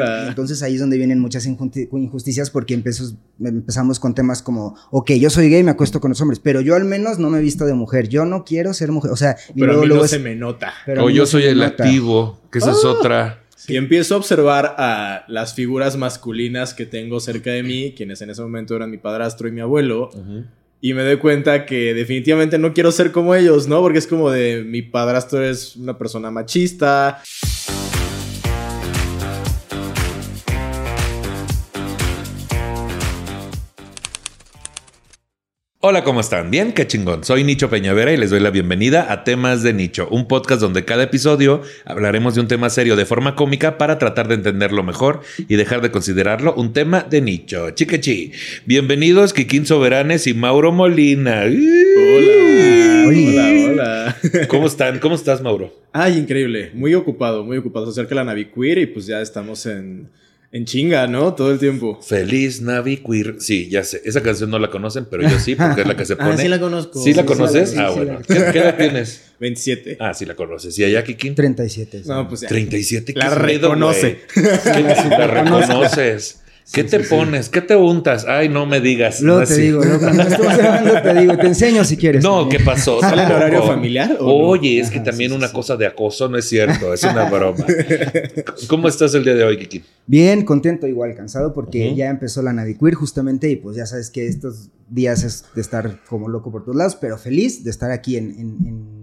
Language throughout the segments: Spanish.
hola. Entonces ahí es donde vienen muchas injusti- injusticias porque empezó- empezamos con temas como, ok, yo soy gay, me acuesto con los hombres, pero yo al menos no me he visto de mujer, yo no quiero ser mujer, o sea, y Pero a luego- mí luego no es- se me nota. pero a O yo soy el nota. activo, que esa es Ah. otra. Y empiezo a observar a las figuras masculinas que tengo cerca de mí, quienes en ese momento eran mi padrastro y mi abuelo, y me doy cuenta que definitivamente no quiero ser como ellos, ¿no? Porque es como de mi padrastro es una persona machista. Hola, ¿cómo están? Bien, qué chingón. Soy Nicho Peñavera y les doy la bienvenida a Temas de Nicho, un podcast donde cada episodio hablaremos de un tema serio de forma cómica para tratar de entenderlo mejor y dejar de considerarlo un tema de nicho. Chiquechi. Bienvenidos, Kikín Soberanes y Mauro Molina. Hola. Hola, hola. ¿Cómo están? ¿Cómo estás, Mauro? Ay, increíble. Muy ocupado, muy ocupado. Se acerca la Naviqueer y pues ya estamos en, en chinga, ¿no? Todo el tiempo. Feliz Navi Queer. Sí, ya sé. Esa canción no la conocen, pero yo sí, porque es la que se pone. Ah, sí la conozco. ¿Sí la Sí, conoces? sí ah, sí, bueno. sí ¿Qué, qué edad tienes? 27. Ah, sí la conoces. ¿Y allá, Kikín? 37. sí. No, pues ya. 37. ¿qué La reconoce. la reconoces? ¿Qué te pones? ¿Qué te untas? Ay, no me digas. No, te digo, luego cuando te digo, te enseño si quieres. No, también. ¿qué pasó? ¿Sale Tampoco. horario familiar o no? Oye, es que también una sí. cosa de acoso no es cierto, es una broma. ¿Cómo estás el día de hoy, Kiki? Bien, contento, igual, cansado porque ya empezó la Naviqueer justamente y pues ya sabes que estos días es de estar como loco por todos lados, pero feliz de estar aquí en, en- en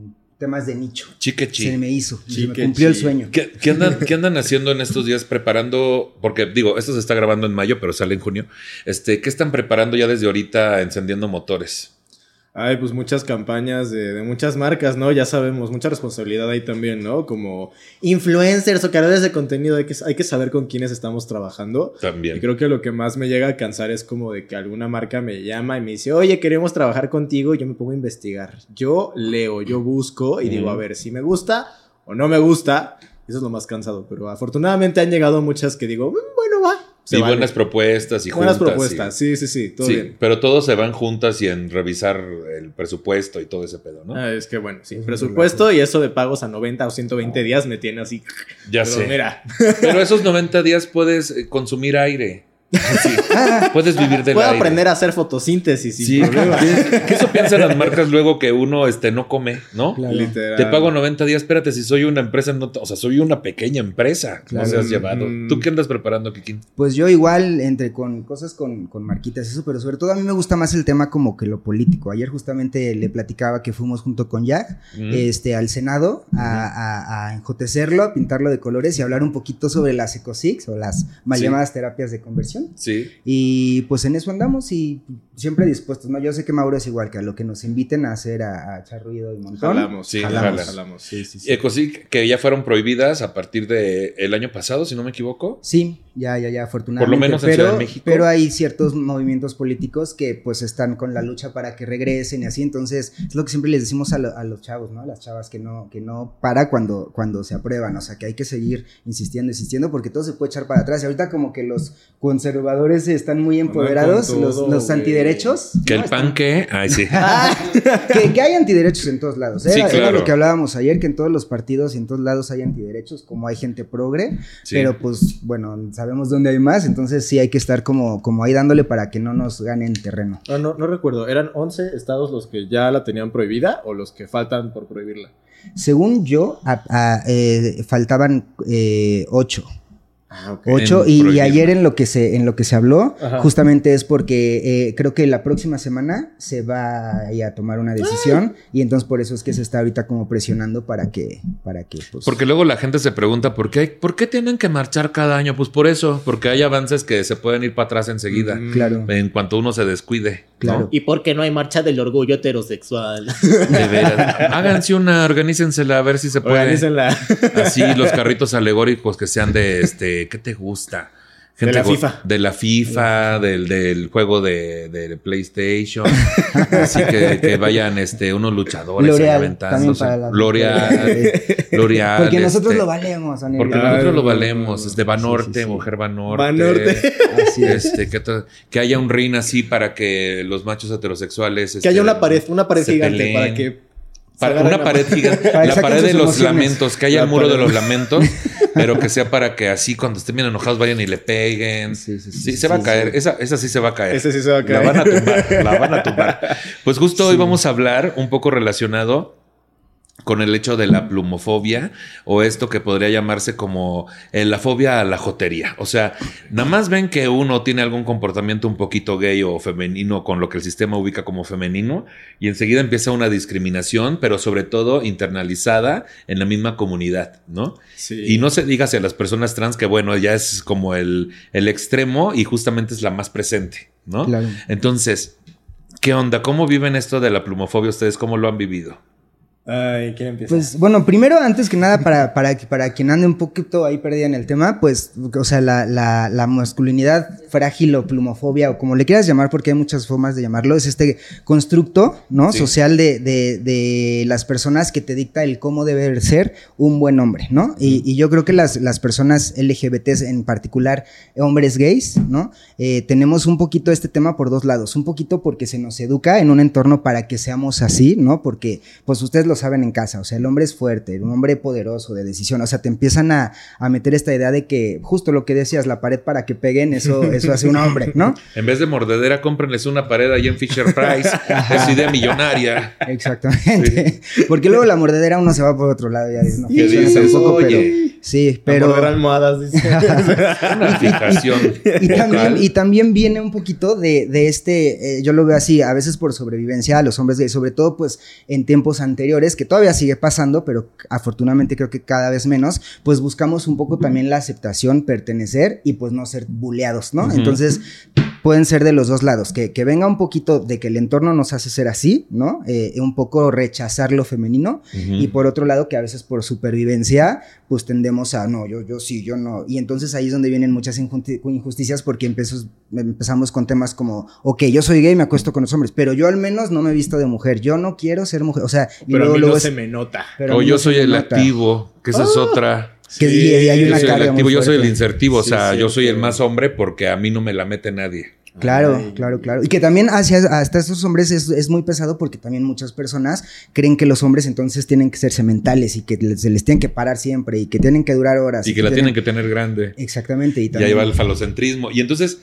temas de nicho. Se Chiquechi. me hizo, se me cumplió el sueño. ¿Qué, qué andan, ¿Qué andan haciendo en estos días preparando? Porque digo, esto se está grabando en mayo, pero sale en junio. Este, ¿Qué están preparando ya desde ahorita encendiendo motores? Ay, pues muchas campañas de, de muchas marcas, ¿no? Ya sabemos, mucha responsabilidad ahí también, ¿no? Como influencers o creadores de contenido, hay que, hay que saber con quiénes estamos trabajando. Y También. creo que lo que más me llega a cansar es como de que alguna marca me llama y me dice, oye, queremos trabajar contigo, y yo me pongo a investigar. Yo leo, yo busco y digo, a ver, si me gusta o no me gusta, eso es lo más cansado, pero afortunadamente han llegado muchas que digo, "Mm, bueno, va. Se y vale". buenas propuestas y Buenas juntas. y- propuestas, sí, sí, sí, todo sí, bien. pero todos se van juntas y en revisar el presupuesto y todo ese pedo, ¿no? Ah, es que bueno, sí, presupuesto y eso de pagos a 90 o 120 días me tiene así. ya Pero sé. mira, Pero esos 90 días puedes eh, consumir aire. Sí, puedes vivir del puedo aire. aprender a hacer fotosíntesis sin Sí, problema. ¿qué, eso piensan las marcas luego que uno este, no come, ¿no? Claro. Literal. Te pago 90 días, espérate, si soy una empresa, no o sea, soy una pequeña empresa, Claro. no seas llevado. Mm. ¿Tú qué andas preparando, Kikín? Pues yo igual, entre con cosas con, con marquitas y eso, pero sobre todo a mí me gusta más el tema como que lo político. Ayer justamente le platicaba que fuimos junto con Jack Mm. este, al Senado a, a- a enjotecerlo, a pintarlo de colores y hablar un poquito sobre las ecosics o las mal Sí. llamadas terapias de conversión. Sí. Y pues en eso andamos y siempre dispuestos, ¿no? Yo sé que Mauro es igual, que a lo que nos inviten a hacer, a, a echar ruido y montón. Jalamos, Sí, jalamos, jalas. jalamos. Sí, sí, sí. Ecosic, que ya fueron prohibidas a partir del el año pasado, si no me equivoco. Sí, ya, ya, ya, afortunadamente. Por lo menos en pero, Ciudad de México. Pero hay ciertos movimientos políticos que pues están con la lucha para que regresen y así. Entonces, es lo que siempre les decimos a, lo- a los chavos, ¿no? A las chavas que no, que no para cuando, cuando se aprueban. O sea, que hay que seguir insistiendo, insistiendo, porque todo se puede echar para atrás. Y ahorita como que los conservadores están muy empoderados, los, antiderechos. Que ¿no? el pan que. Ay, sí. Ah, que, que hay antiderechos en todos lados. ¿eh? Sí, Era- Era claro. lo que hablábamos ayer, que en todos los partidos y en todos lados hay antiderechos, como hay gente progre, Sí. pero pues bueno, sabemos dónde hay más, entonces sí hay que estar como, como ahí dándole para que no nos ganen terreno. Ah, no, no recuerdo, ¿eran 11 estados los que ya la tenían prohibida o los que faltan por prohibirla? Según yo, a- a- eh, faltaban eh, ocho. Ah, ok. Ocho, y, y ayer en lo que se, en lo que se habló, Ajá. justamente es porque eh, creo que la próxima semana se va a tomar una decisión, y entonces por eso es que se está ahorita como presionando para que, para que pues, Porque luego la gente se pregunta ¿por qué, hay- ¿por qué tienen que marchar cada año? Pues por eso, porque hay avances que se pueden ir para atrás enseguida, Mm. claro. en cuanto uno se descuide. ¿no? Claro. ¿Y por qué no hay marcha del orgullo heterosexual? De veras. Háganse una, organícensela a ver si se puede. Organícenla. Así los carritos alegóricos que sean de este, ¿qué te gusta? De la go- FIFA. De la FIFA, del, del juego de, de PlayStation. Así que, que vayan este, unos luchadores L'Oreal, aventándose. L'Oreal, L'Oreal. Porque nosotros este, lo valemos, Anel. Porque nosotros lo valemos. no, Este, Banorte, Sí, sí, sí. mujer Banorte. Banorte. Así es. Este, que, que haya un ring así para que los machos heterosexuales. Que este, haya una pared, una pared gigante peleen. para que. Para- una pared gigante. La pared de los emociones. lamentos. Que haya La el muro de los lamentos. pero que sea para que así cuando estén bien enojados vayan y le peguen. Sí, sí, sí, Sí, sí, se va a caer. sí. Esa, esa sí se va a caer. Ese sí se va a La caer. van a tumbar. la van a tumbar. Pues justo hoy vamos a hablar un poco relacionado con el hecho de la plumofobia o esto que podría llamarse como eh, la fobia a la jotería. O sea, nada más ven que uno tiene algún comportamiento un poquito gay o femenino con lo que el sistema ubica como femenino y enseguida empieza una discriminación, pero sobre todo internalizada en la misma comunidad, ¿no? Sí. Y no se diga hacia las personas trans que bueno, ya es como el, el extremo y justamente es la más presente, ¿no? Claro. Entonces, ¿qué onda? ¿Cómo viven esto de la plumofobia ustedes? ¿Cómo lo han vivido? Ay, ¿quién empieza? Pues bueno, primero, antes que nada, para, para, para quien ande un poquito ahí perdida en el tema, pues, o sea, la, la, la masculinidad frágil o plumofobia, o como le quieras llamar, porque hay muchas formas de llamarlo, es este constructo, ¿no? Sí. Social de, de, de las personas que te dicta el cómo debe ser un buen hombre, ¿no? Y, y yo creo que las, las personas LGBTs, en particular hombres gays, ¿no? Eh, tenemos un poquito este tema por dos lados. Un poquito porque se nos educa en un entorno para que seamos así, ¿no? Porque, pues ustedes lo saben en casa, o sea, el hombre es fuerte, un hombre poderoso, de decisión, o sea, te empiezan a, a meter esta idea de que justo lo que decías, la pared para que peguen, eso, eso hace un hombre, ¿no? En vez de mordedera, cómprenles una pared ahí en Fisher Price. es idea millonaria. Exactamente. Porque luego la mordedera uno se va por otro lado y ya dices, no ¿Qué funciona dices? tampoco, Oye. pero sí, pero morder almohadas, dice. Una fijación. y también, y también viene un poquito de, de este, eh, yo lo veo así, a veces por sobrevivencia a los hombres gays, sobre todo pues en tiempos anteriores, que todavía sigue pasando, pero afortunadamente creo que cada vez menos, pues buscamos un poco también la aceptación, pertenecer y pues no ser buleados, ¿no? Entonces pueden ser de los dos lados, que, que venga un poquito de que el entorno nos hace ser así, ¿no? Eh, un poco rechazar lo femenino y por otro lado que a veces por supervivencia pues tendemos a no, yo, yo sí, yo no. Y entonces ahí es donde vienen muchas injusti- injusticias porque empezos- empezamos con temas como, ok, yo soy gay, me acuesto con los hombres, pero yo al menos no me he visto de mujer, yo no quiero ser mujer, o sea, y Pero a luego, mí luego no es- se me nota. pero a o mí yo no soy el nota. activo, que esa es otra. Que Sí, y- y hay Yo una soy el carga muy activo, yo soy el insertivo. o Sí, sea, yo soy el más hombre porque a mí no me la mete nadie. Claro, Ay. claro, claro. Y que también hacia hasta esos hombres es, es muy pesado porque también muchas personas creen que los hombres entonces tienen que ser sementales y que se les tienen que parar siempre y que tienen que durar horas. Y que la tienen que tener grande. Exactamente. Y Y ahí también... va el falocentrismo. Y entonces,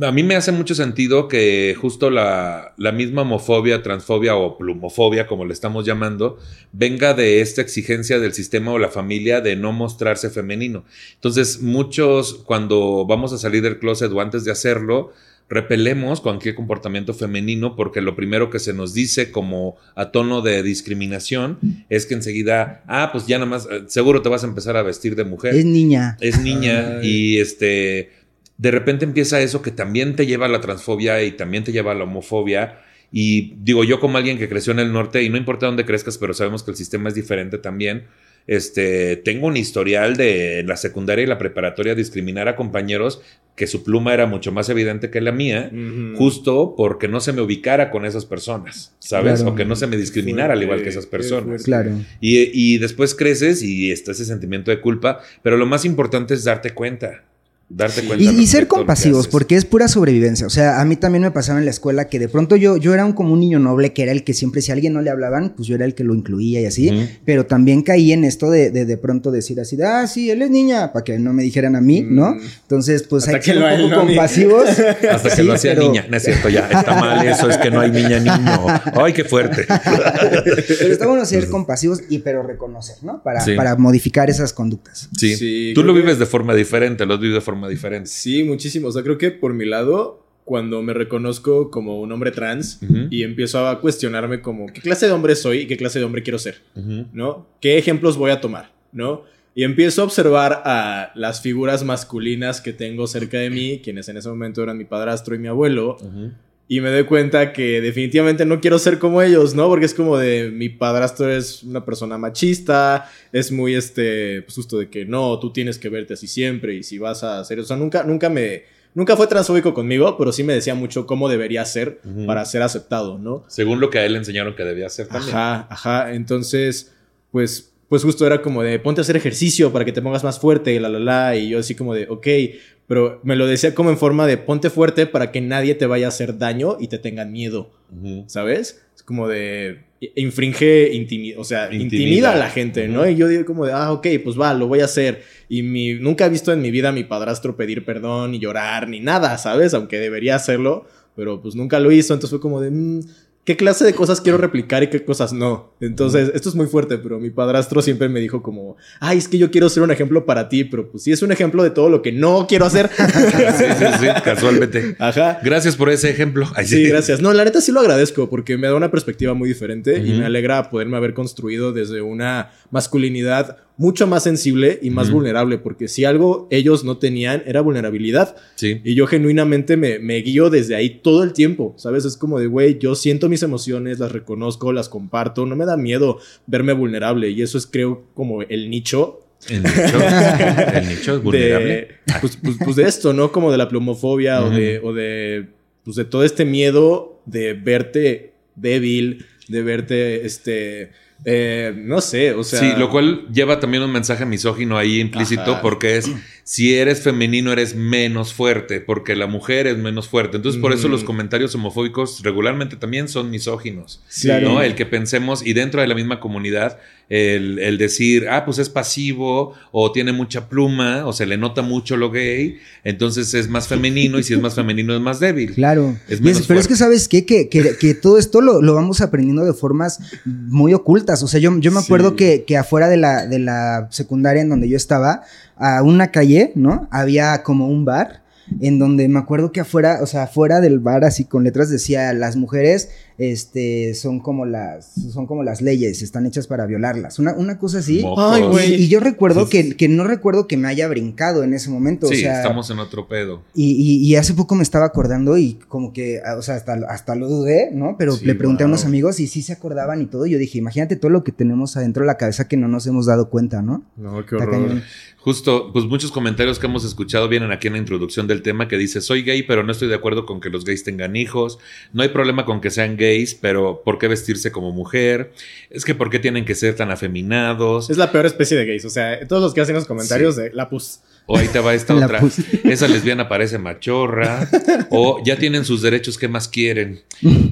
a mí me hace mucho sentido que justo la, la misma homofobia, transfobia o plumofobia, como le estamos llamando, venga de esta exigencia del sistema o la familia de no mostrarse femenino. Entonces, muchos, cuando vamos a salir del closet o antes de hacerlo, repelemos cualquier comportamiento femenino porque lo primero que se nos dice como a tono de discriminación es que enseguida, ah, pues ya nada más, eh, seguro te vas a empezar a vestir de mujer Es niña. es niña Ay. y este de repente empieza eso que también te lleva a la transfobia y también te lleva a la homofobia y digo yo como alguien que creció en el norte y no importa dónde crezcas pero sabemos que el sistema es diferente también este tengo un historial de en la secundaria y la preparatoria discriminar a compañeros que su pluma era mucho más evidente que la mía justo porque no se me ubicara con esas personas sabes Claro. o que no se me discriminara al igual que esas personas fuerte. Claro. y, y después creces y está ese sentimiento de culpa, pero lo más importante es darte cuenta. Darte cuenta. Y, y ser compasivos, porque es pura sobrevivencia. O sea, a mí también me pasaba en la escuela que de pronto yo, yo era un, como un niño noble, que era el que siempre, si a alguien no le hablaban, pues yo era el que lo incluía y así. Pero también caí en esto de, de de pronto decir así, de, ah, sí, él es niña, para que no me dijeran a mí, ¿no? Mm. Entonces, pues Hasta hay que ser lo- un poco no compasivos. Hasta que Sí, lo hacía pero- niña. No es cierto, ya. Está mal eso, es que no hay niña niño. Ay, qué fuerte. Pero está bueno ser compasivos y pero reconocer, ¿no? Para, Sí. para modificar esas conductas. Sí. Sí, Tú lo que- vives de forma diferente, lo has vivido de forma diferente. Sí, muchísimo. O sea, creo que por mi lado, cuando me reconozco como un hombre trans Ujú. y empiezo a cuestionarme como qué clase de hombre soy y qué clase de hombre quiero ser, Ujú. ¿no? ¿Qué ejemplos voy a tomar, ¿no? Y empiezo a observar a las figuras masculinas que tengo cerca de mí, quienes en ese momento eran mi padrastro y mi abuelo, Ujú. Y me doy cuenta que definitivamente no quiero ser como ellos, ¿no? Porque es como de mi padrastro es una persona machista, es muy este, pues justo de que no, tú tienes que verte así siempre y si vas a hacer, o sea, nunca, nunca me, nunca fue transfóbico conmigo, pero sí me decía mucho cómo debería ser para ser aceptado, ¿no? Según lo que a él le enseñaron que debía hacer también. Ajá, ajá. Entonces, pues, pues justo era como de ponte a hacer ejercicio para que te pongas más fuerte y la la la. Y yo así como de, ok, pero me lo decía como en forma de ponte fuerte para que nadie te vaya a hacer daño y te tengan miedo. ¿sabes? Es como de infringe, intimi- o sea, Intimida. intimida. a la gente, ¿no? Y yo digo como de, ah, ok, pues va, lo voy a hacer. Y mi, nunca he visto en mi vida a mi padrastro pedir perdón, ni llorar, ni nada, ¿sabes? Aunque debería hacerlo, pero pues nunca lo hizo. Entonces fue como de, "Mm, ¿qué clase de cosas quiero replicar y qué cosas no? Entonces, esto es muy fuerte, pero mi padrastro siempre me dijo como, ay, es que yo quiero ser un ejemplo para ti, pero pues sí es un ejemplo de todo lo que no quiero hacer. Sí, sí, sí, casualmente. Ajá. Gracias por ese ejemplo. Ay, Sí, gracias. No, la neta sí lo agradezco porque me da una perspectiva muy diferente y me alegra poderme haber construido desde una masculinidad mucho más sensible y más vulnerable, porque si algo ellos no tenían era vulnerabilidad Sí. y yo genuinamente me, me guío desde ahí todo el tiempo, ¿sabes? Es como de, güey, yo siento mis emociones, las reconozco, las comparto, no me da miedo verme vulnerable y eso es creo como el nicho El nicho, el nicho es vulnerable. de, pues, pues- pues de esto, ¿no? Como de la plumofobia o de, o de, pues de todo este miedo de verte débil, de verte, este, eh, no sé, o sea... sí, lo cual lleva también un mensaje misógino ahí implícito Ajá. porque es si eres femenino eres menos fuerte porque la mujer es menos fuerte. Entonces por eso los comentarios homofóbicos regularmente también son misóginos. Sí. Claro. ¿no? El que pensemos y dentro de la misma comunidad el, el decir, ah, pues es pasivo o tiene mucha pluma o se le nota mucho lo gay, entonces es más femenino y si es más femenino es más débil. Claro. Es menos pero es que, ¿sabes qué? Que, que- que todo esto lo, lo vamos aprendiendo de formas muy ocultas. O sea, yo, yo me acuerdo Sí. que, que afuera de la, de la secundaria en donde yo estaba, a una calle, ¿no? Había como un bar en donde me acuerdo que afuera, o sea, afuera del bar, así con letras decía, las mujeres, este, son como las, son como las leyes, están hechas para violarlas. Una, una cosa así. Mocos. Ay, güey. Y, y yo recuerdo que, que no recuerdo que me haya brincado en ese momento. Sí, o sea, estamos en otro pedo. y, y- y hace poco me estaba acordando y como que, ah, o sea, hasta, hasta lo dudé, ¿no? Pero Sí, le pregunté a unos amigos y sí se acordaban y todo. Y yo dije, imagínate todo lo que tenemos adentro de la cabeza que no nos hemos dado cuenta, ¿no? No, qué horror. cañón. Justo, pues muchos comentarios que hemos escuchado vienen aquí en la introducción del tema que dice, soy gay, pero no estoy de acuerdo con que los gays tengan hijos. No hay problema con que sean gays, pero ¿por qué vestirse como mujer? Es que ¿por qué tienen que ser tan afeminados? Es la peor especie de gays, o sea, todos los que hacen los comentarios de la pus. O ahí te va esta La otra. Esa lesbiana parece machorra. O ya tienen sus derechos, ¿qué más quieren?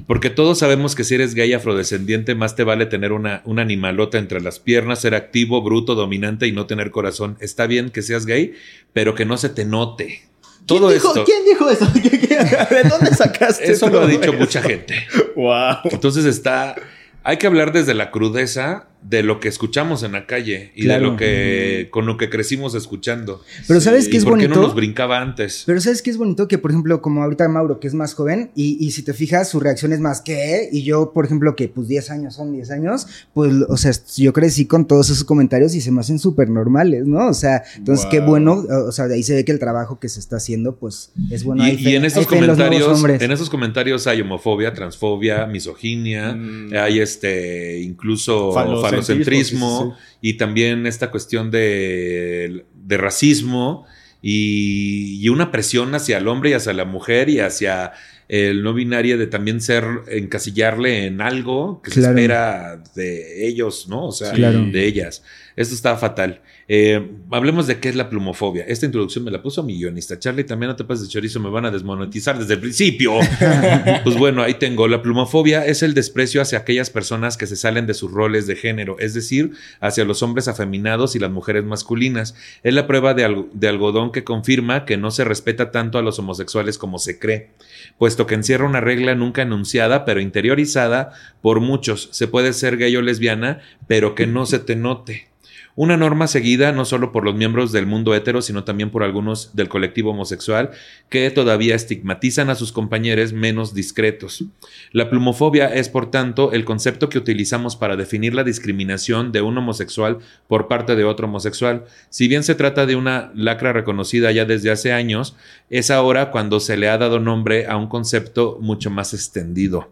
Porque todos sabemos que si eres gay afrodescendiente, más te vale tener una, una animalota entre las piernas, ser activo, bruto, dominante y no tener corazón. Está bien que seas gay, pero que no se te note. Todo ¿Quién dijo, esto. ¿Quién dijo eso? ¿Qué- qué- ¿De dónde sacaste Eso lo todo ha dicho eso? mucha gente. Wow. Entonces está. Hay que hablar desde la crudeza de lo que escuchamos en la calle y Claro. de lo que con lo que crecimos escuchando. Pero Sí. ¿sabes qué ¿Y es por qué bonito? no nos brincaba antes? Pero ¿sabes qué es bonito? Que, por ejemplo, como ahorita Mauro, que es más joven, y, y si te fijas, su reacción es más que, y yo, por ejemplo, que pues 10 años son 10 años, pues, o sea, yo crecí con todos esos comentarios y se me hacen súper normales, ¿no? O sea, entonces qué bueno, o sea, de ahí se ve que el trabajo que se está haciendo, pues, es bueno. y, Hay fe- y en estos comentarios, en esos comentarios hay homofobia, transfobia, misoginia, Mm. hay este incluso falocentrismo, sí, sí, y también esta cuestión de, de racismo y, y una presión hacia el hombre y hacia la mujer y hacia el no binario de también ser encasillarle en algo que se espera de ellos, ¿no? O sea, Claro. de ellas. Esto está fatal. Eh, hablemos de qué es la plumofobia. Esta introducción me la puso mi guionista. Charlie, también no te pases de chorizo, me van a desmonetizar desde el principio. pues bueno, ahí tengo. La plumofobia es el desprecio hacia aquellas personas que se salen de sus roles de género, es decir, hacia los hombres afeminados y las mujeres masculinas. Es la prueba de, de algodón que confirma que no se respeta tanto a los homosexuales como se cree, puesto que encierra una regla nunca enunciada, pero interiorizada por muchos. Se puede ser gay o lesbiana, pero que no se te note. Una norma seguida no solo por los miembros del mundo hetero, sino también por algunos del colectivo homosexual que todavía estigmatizan a sus compañeros menos discretos. La plumofobia es, por tanto, el concepto que utilizamos para definir la discriminación de un homosexual por parte de otro homosexual. Si bien se trata de una lacra reconocida ya desde hace años, es ahora cuando se le ha dado nombre a un concepto mucho más extendido.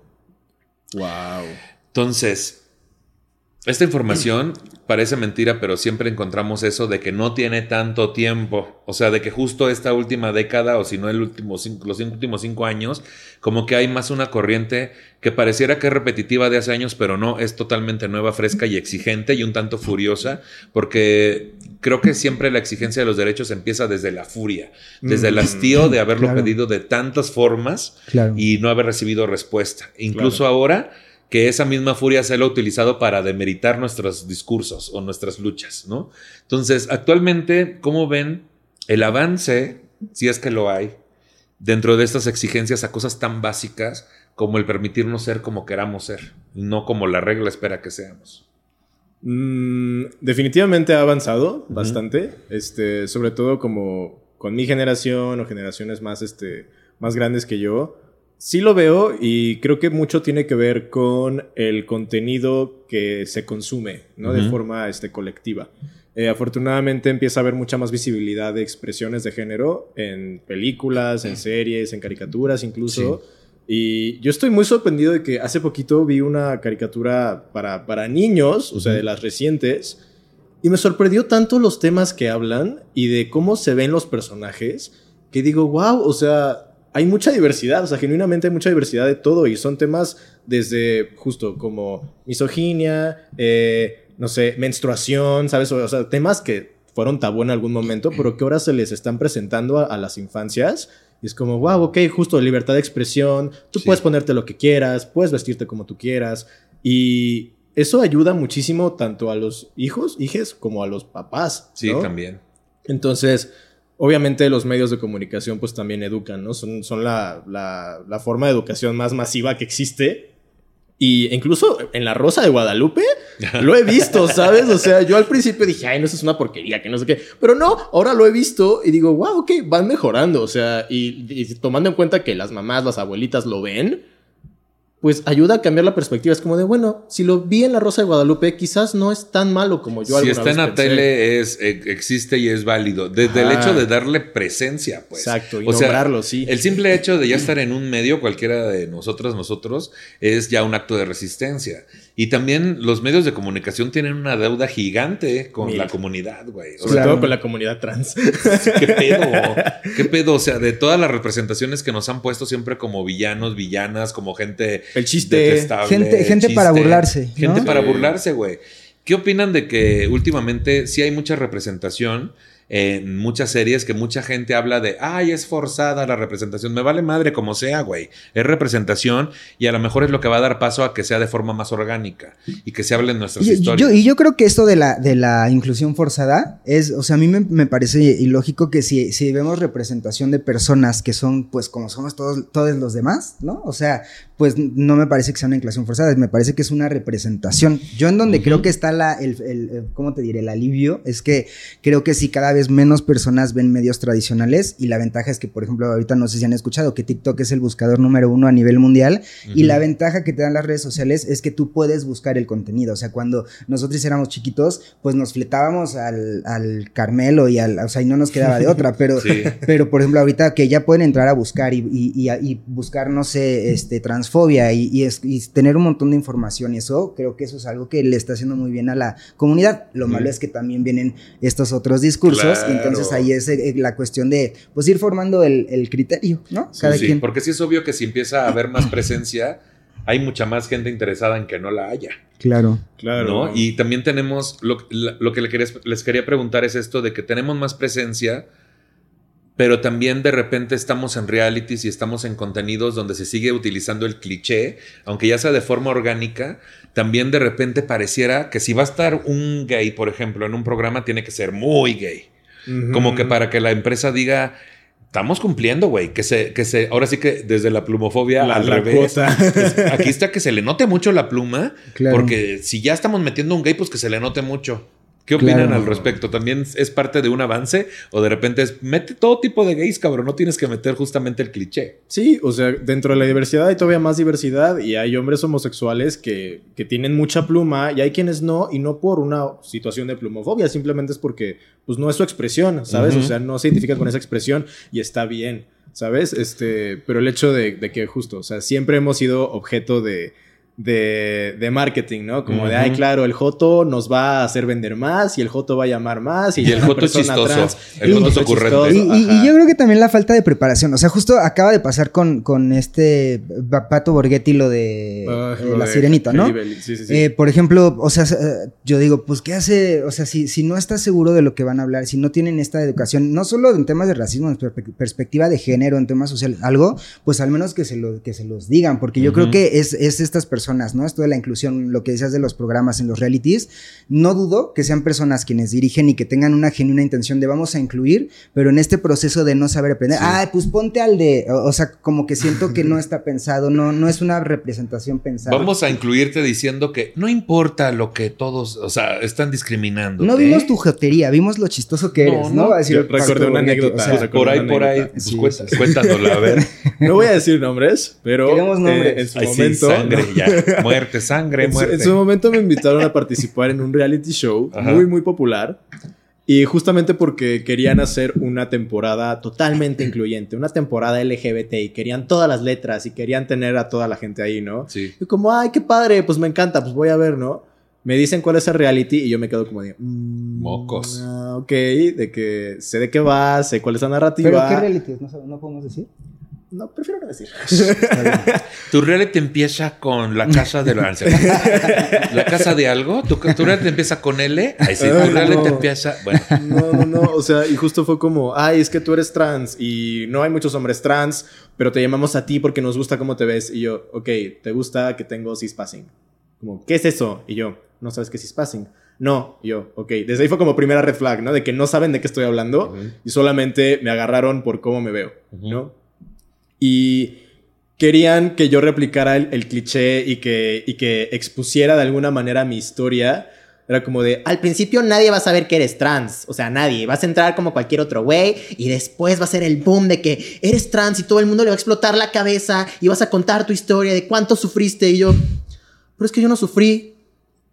Wow. Entonces, esta información parece mentira, pero siempre encontramos eso de que no tiene tanto tiempo. O sea, de que justo esta última década, o si no el último cinco- los cinco- últimos cinco años, como que hay más una corriente que pareciera que es repetitiva de hace años, pero no, es totalmente nueva, fresca y exigente y un tanto furiosa, porque creo que siempre la exigencia de los derechos empieza desde la furia, desde el hastío de haberlo Claro. pedido de tantas formas Claro. y no haber recibido respuesta. Incluso ahora que esa misma furia se lo ha utilizado para demeritar nuestros discursos o nuestras luchas, ¿no? Entonces, actualmente, ¿cómo ven el avance, si es que lo hay, dentro de estas exigencias a cosas tan básicas como el permitirnos ser como queramos ser, no como la regla espera que seamos? Mm, definitivamente ha avanzado bastante. Este, sobre todo como con mi generación o generaciones más, este, más grandes que yo. Sí lo veo y creo que mucho tiene que ver con el contenido que se consume, ¿no? De forma este, colectiva. Eh, afortunadamente empieza a haber mucha más visibilidad de expresiones de género en películas, en series, en caricaturas incluso. Y yo estoy muy sorprendido de que hace poquito vi una caricatura para, para niños, o sea, de las recientes, y me sorprendió tanto los temas que hablan y de cómo se ven los personajes, que digo, wow, o sea, hay mucha diversidad, o sea, genuinamente hay mucha diversidad de todo, y son temas desde justo como misoginia, eh, no sé, menstruación, ¿sabes? O sea, temas que fueron tabú en algún momento, pero que ahora se les están presentando a, a las infancias. Y es como, wow, ok, justo libertad de expresión, tú Sí. puedes ponerte lo que quieras, puedes vestirte como tú quieras. Y eso ayuda muchísimo tanto a los hijos, hijes, como a los papás. Sí, ¿no? también. Entonces, obviamente los medios de comunicación pues también educan, ¿no? Son, son la, la- la forma de educación más masiva que existe. Y incluso en La Rosa de Guadalupe lo he visto, ¿sabes? O sea, yo al principio dije, ay, no, eso es una porquería, que no sé qué. Pero no, ahora lo he visto y digo, wow, ok, van mejorando. O sea, y, y tomando en cuenta que las mamás, las abuelitas lo ven, pues ayuda a cambiar la perspectiva. Es como de, bueno, si lo vi en La Rosa de Guadalupe, quizás no es tan malo como yo si está en la tele, es, eh, existe y es válido. Desde el hecho de darle presencia, pues. Exacto, y O sea, nombrarlo, sí. El simple hecho de ya estar en un medio, cualquiera de nosotras, nosotros, es ya un acto de resistencia. Y también los medios de comunicación tienen una deuda gigante con Mil. la comunidad, güey. Sobre todo con la comunidad trans. ¿qué pedo? ¿Qué pedo? O sea, de todas las representaciones que nos han puesto siempre como villanos, villanas, como gente El chiste. detestable, Gente- gente para burlarse, ¿no? Gente para burlarse, güey. ¿Qué opinan de que últimamente sí hay mucha representación en muchas series que mucha gente habla de, ay, es forzada la representación? Me vale madre como sea, güey. Es representación y a lo mejor es lo que va a dar paso a que sea de forma más orgánica y que se hablen nuestras Y, historias. yo, y yo creo que esto de la, de la inclusión forzada es, o sea, a mí me, me parece ilógico que si, si vemos representación de personas que son, pues, como somos todos, todos los demás, ¿no? O sea, pues no me parece que sea una inclusión forzada, me parece que es una representación. Yo en donde creo que está la, el, el- el- ¿cómo te diré? El alivio es que creo que si cada vez menos personas ven medios tradicionales y la ventaja es que, por ejemplo, ahorita no sé si han escuchado que TikTok es el buscador número uno a nivel mundial y la ventaja que te dan las redes sociales es que tú puedes buscar el contenido. O sea, cuando nosotros éramos chiquitos, pues nos fletábamos al, al Carmelo y al, o sea, y no nos quedaba de otra, pero, Sí. pero por ejemplo, ahorita que ya pueden entrar a buscar y, y- y- y buscar, no sé, este, transfobia y, y es- y tener un montón de información y eso, creo que eso es algo que le está haciendo muy bien a la comunidad. Lo malo es que también vienen estos otros discursos y entonces ahí es eh, la cuestión de, pues, ir formando el, el criterio, ¿no? Sí, Cada sí, quien. porque sí es obvio que si empieza a haber más presencia, hay mucha más gente interesada en que no la haya. Claro. Claro. ¿no? Y también tenemos, lo, la- lo que le quería- les quería preguntar es esto de que tenemos más presencia, pero también de repente estamos en realities y estamos en contenidos donde se sigue utilizando el cliché, aunque ya sea de forma orgánica, también de repente pareciera que si va a estar un gay, por ejemplo, en un programa, tiene que ser muy gay. Como que para que la empresa diga... Estamos cumpliendo, güey. Que se, que se, ahora sí que desde la plumofobia La- al la revés. Aquí está que se le note mucho la pluma, Claro. porque si ya estamos metiendo un gay, pues que se le note mucho. ¿Qué opinan Claro. al respecto? ¿También es parte de un avance? ¿O de repente es mete todo tipo de gays, cabrón? No tienes que meter justamente el cliché. Sí, o sea, dentro de la diversidad hay todavía más diversidad y hay hombres homosexuales que, que tienen mucha pluma y hay quienes no, y no por una situación de plumofobia, simplemente es porque pues no es su expresión, ¿sabes? O sea, no se identifican con esa expresión y está bien, ¿sabes? Este, pero el hecho de, de que justo, o sea, siempre hemos sido objeto de, de, de marketing, ¿no? Como de, ay, claro, el Joto nos va a hacer vender más y el Joto va a llamar más. Y, Y el Joto es chistoso, el y Joto es ocurrente. Y, y- y yo creo que también la falta de preparación. O sea, justo acaba de pasar con, con este Pa- Pato Borghetti lo de Ah, eh, La de Sirenita, ¿no? Sí, sí, sí. Eh, por ejemplo, o sea, eh, yo digo, pues, ¿qué hace? O sea, si, si no estás seguro de lo que van a hablar, si no tienen esta educación, no solo en temas de racismo, en perspe- perspectiva de género, en temas sociales, algo, pues al menos que se, lo, que se los digan, porque yo creo que es, es estas personas, ¿no? Esto de la inclusión, lo que decías de los programas en los realities, no dudo que sean personas quienes dirigen y que tengan una genuina intención de vamos a incluir, pero en este proceso de no saber aprender, Sí. ah, pues ponte al de, o, o sea, como que siento que no está pensado, no, no es una representación pensada. Vamos a incluirte diciendo que no importa lo que todos, o sea, están discriminando. No vimos tu jotería, vimos lo chistoso que eres, ¿no? no. Decir recordé una anécdota, o sea, sea, Por ahí, por ahí, pues Sí, sí, sí. cuéntanosla, a ver. No voy a decir nombres, pero Queremos nombres. eh, en su Ay, sí, momento, sangre, ¿no? ya. Muerte, sangre, En su, muerte. en su momento me invitaron a participar en un reality show Ajá. muy, muy popular. Y justamente porque querían hacer una temporada totalmente incluyente, una temporada LGBT y querían todas las letras y querían tener a toda la gente ahí, ¿no? Sí. Y como, ay, qué padre, pues me encanta, pues voy a ver, ¿no? Me dicen cuál es el reality y yo me quedo como de... mm, Mocos. ah, ok, de que sé de qué va, sé cuál es la narrativa. Pero qué reality, no podemos decir. No, prefiero no decir. Tu reality empieza con la casa de la ¿La casa de algo? ¿Tu, tu reality empieza con L? Ay, sí, tu reality no. empieza. Bueno, No, no, no. O sea, y justo fue como, ay, es que tú eres trans y no hay muchos hombres trans, pero te llamamos a ti porque nos gusta cómo te ves. Y yo, ok, ¿te gusta que tengo cispassing? Como, ¿qué es eso? Y yo, ¿no sabes qué es cispassing? No, y yo, ok. Desde ahí fue como primera red flag, ¿no? De que no saben de qué estoy hablando y solamente me agarraron por cómo me veo. ¿no? Y querían que yo replicara el, cliché y que, y que expusiera de alguna manera mi historia. Era como de, Al principio nadie va a saber que eres trans. O sea, nadie. Vas a entrar como cualquier otro güey. Y después va a ser el boom de que eres trans y todo el mundo le va a explotar la cabeza. Y vas a contar tu historia de cuánto sufriste. Y yo, pero es que yo no sufrí.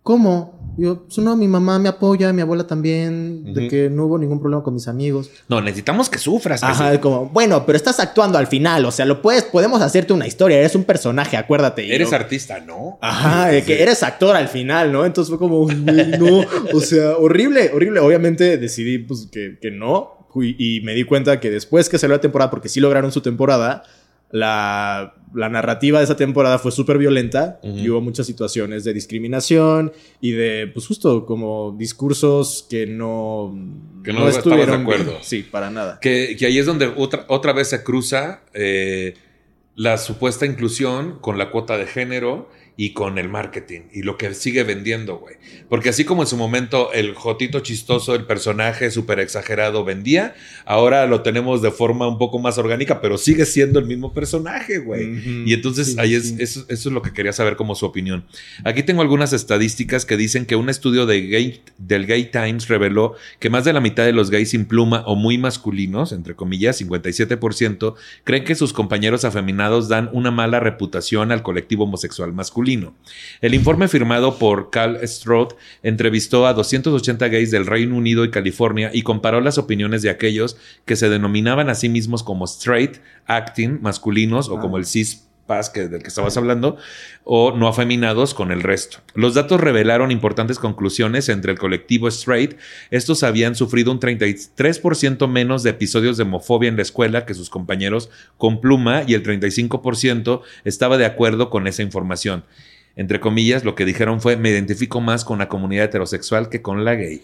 ¿Cómo? Yo, pues no, mi mamá me apoya, mi abuela también. De que no hubo ningún problema con mis amigos. no, necesitamos que sufras. Ajá, como, bueno, pero estás actuando al final. O sea, lo puedes, podemos hacerte una historia. Eres un personaje, acuérdate. Eres yo, artista, ¿no? Ajá, de que eres actor al final, ¿no? Entonces fue como, "Güey, no, o sea, horrible, horrible. Obviamente decidí pues que, que no y, y me di cuenta que después que salió la temporada, porque sí lograron su temporada, la, la narrativa de esa temporada fue súper violenta y hubo muchas situaciones de discriminación y de, pues justo como discursos que no, Que no estabas de acuerdo. bien. Sí, para nada. Que, que ahí es donde otra, otra vez se cruza eh, la supuesta inclusión con la cuota de género y con el marketing y lo que sigue vendiendo, güey. Porque así como en su momento el jotito chistoso, el personaje súper exagerado vendía, ahora lo tenemos de forma un poco más orgánica, pero sigue siendo el mismo personaje, güey. Y entonces Sí, ahí es, sí. eso, eso es lo que quería saber como su opinión. Aquí tengo algunas estadísticas que dicen que un estudio de gay, del Gay Times reveló que más de la mitad de los gays sin pluma o muy masculinos, entre comillas, 57%, creen que sus compañeros afeminados dan una mala reputación al colectivo homosexual masculino. El informe firmado por Cal Stroud entrevistó a 280 gays del Reino Unido y California y comparó las opiniones de aquellos que se denominaban a sí mismos como straight, acting, masculinos o Ah. como el cis paz del que estabas hablando o no afeminados con el resto. Los datos revelaron importantes conclusiones entre el colectivo straight. Estos habían sufrido un 33% menos de episodios de homofobia en la escuela que sus compañeros con pluma y el 35% estaba de acuerdo con esa información. Entre comillas, lo que dijeron fue me identifico más con la comunidad heterosexual que con la gay.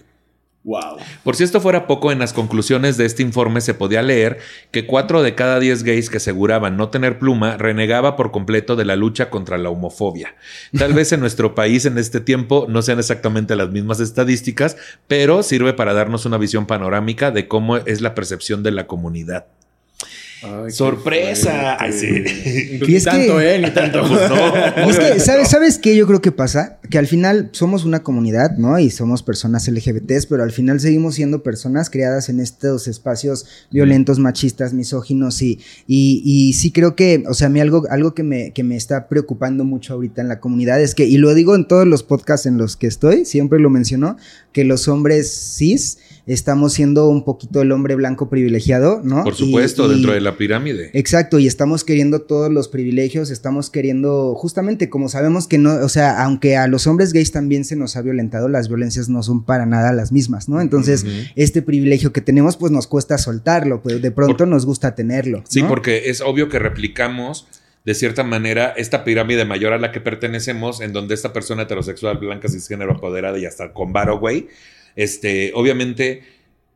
Wow. Por si esto fuera poco, en las conclusiones de este informe se podía leer que 4 de cada 10 gays que aseguraban no tener pluma renegaba por completo de la lucha contra la homofobia. Tal vez en nuestro país en este tiempo no sean exactamente las mismas estadísticas, pero sirve para darnos una visión panorámica de cómo es la percepción de la comunidad. Ay, ¡Sorpresa! Ay, sí. Ni es que- tanto, ¿eh? Ni tanto. Pues no. Es que, ¿sabes, ¿sabes qué yo creo que pasa? Que al final somos una comunidad, ¿no? Y somos personas LGBTs, pero al final seguimos siendo personas creadas en estos espacios violentos, machistas, misóginos y, y, y sí creo que, o sea, a mí algo, algo que, me, que me está preocupando mucho ahorita en la comunidad es que, y lo digo en todos los podcasts en los que estoy, siempre lo menciono, que los hombres cis estamos siendo un poquito el hombre blanco privilegiado, ¿no? Por supuesto, y- dentro de la pirámide. Exacto, y estamos queriendo todos los privilegios, estamos queriendo, justamente como sabemos que no, o sea, aunque a los hombres gays también se nos ha violentado, las violencias no son para nada las mismas, ¿no? Entonces, este privilegio que tenemos, pues nos cuesta soltarlo, pues de pronto Por- nos gusta tenerlo. Sí, ¿no? porque es obvio que replicamos de cierta manera esta pirámide mayor a la que pertenecemos, en donde esta persona heterosexual, blanca, cisgénero, apoderada y hasta con varo, güey, este, obviamente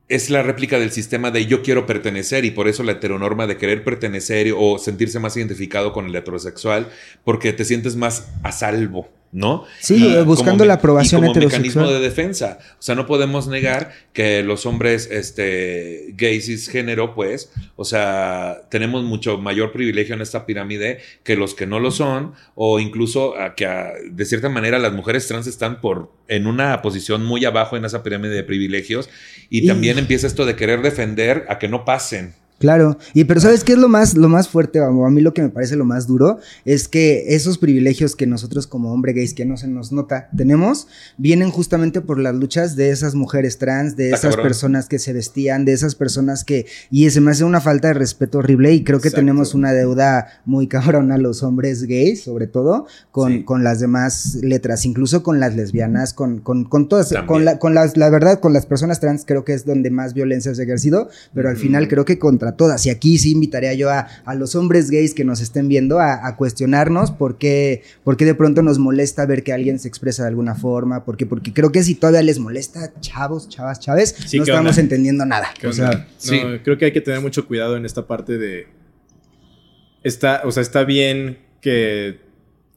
es la réplica del sistema de yo quiero pertenecer y por eso la heteronorma de querer pertenecer o sentirse más identificado con el heterosexual, porque te sientes más a salvo, ¿no? Sí, Y eh, buscando como la aprobación y como heterosexual. mecanismo de defensa. O sea, no podemos negar que los hombres este, gays cisgénero, pues, o sea, tenemos mucho mayor privilegio en esta pirámide que los que no lo son, o incluso a que a- de cierta manera las mujeres trans están por en una posición muy abajo en esa pirámide de privilegios y, Y- también empieza esto de querer defender a que no pasen. Claro, y pero ¿sabes qué es lo más, lo más fuerte? Vamos, a mí lo que me parece lo más duro es que esos privilegios que nosotros como hombre gays, que no se nos nota, tenemos, vienen justamente por las luchas de esas mujeres trans, de esas cabrón. personas que se vestían, de esas personas que... Y se me hace una falta de respeto horrible y creo que Exacto. tenemos una deuda muy cabrona a los hombres gays, sobre todo, con, Sí. con las demás letras, incluso con las lesbianas, con, con, con todas, También. con, la, con las, la verdad, con las personas trans creo que es donde más violencia se ha ejercido, pero al final creo que contra todas. Y aquí sí invitaría yo a, a los hombres gays que nos estén viendo a, a cuestionarnos por qué, por qué de pronto nos molesta ver que alguien se expresa de alguna forma, porque, porque creo que si todavía les molesta, chavos, chavas, chaves, Sí, no ¿qué estamos onda? entendiendo nada. ¿Qué O sea, No, sí. creo que hay que tener mucho cuidado en esta parte de. Está, o sea, está bien que,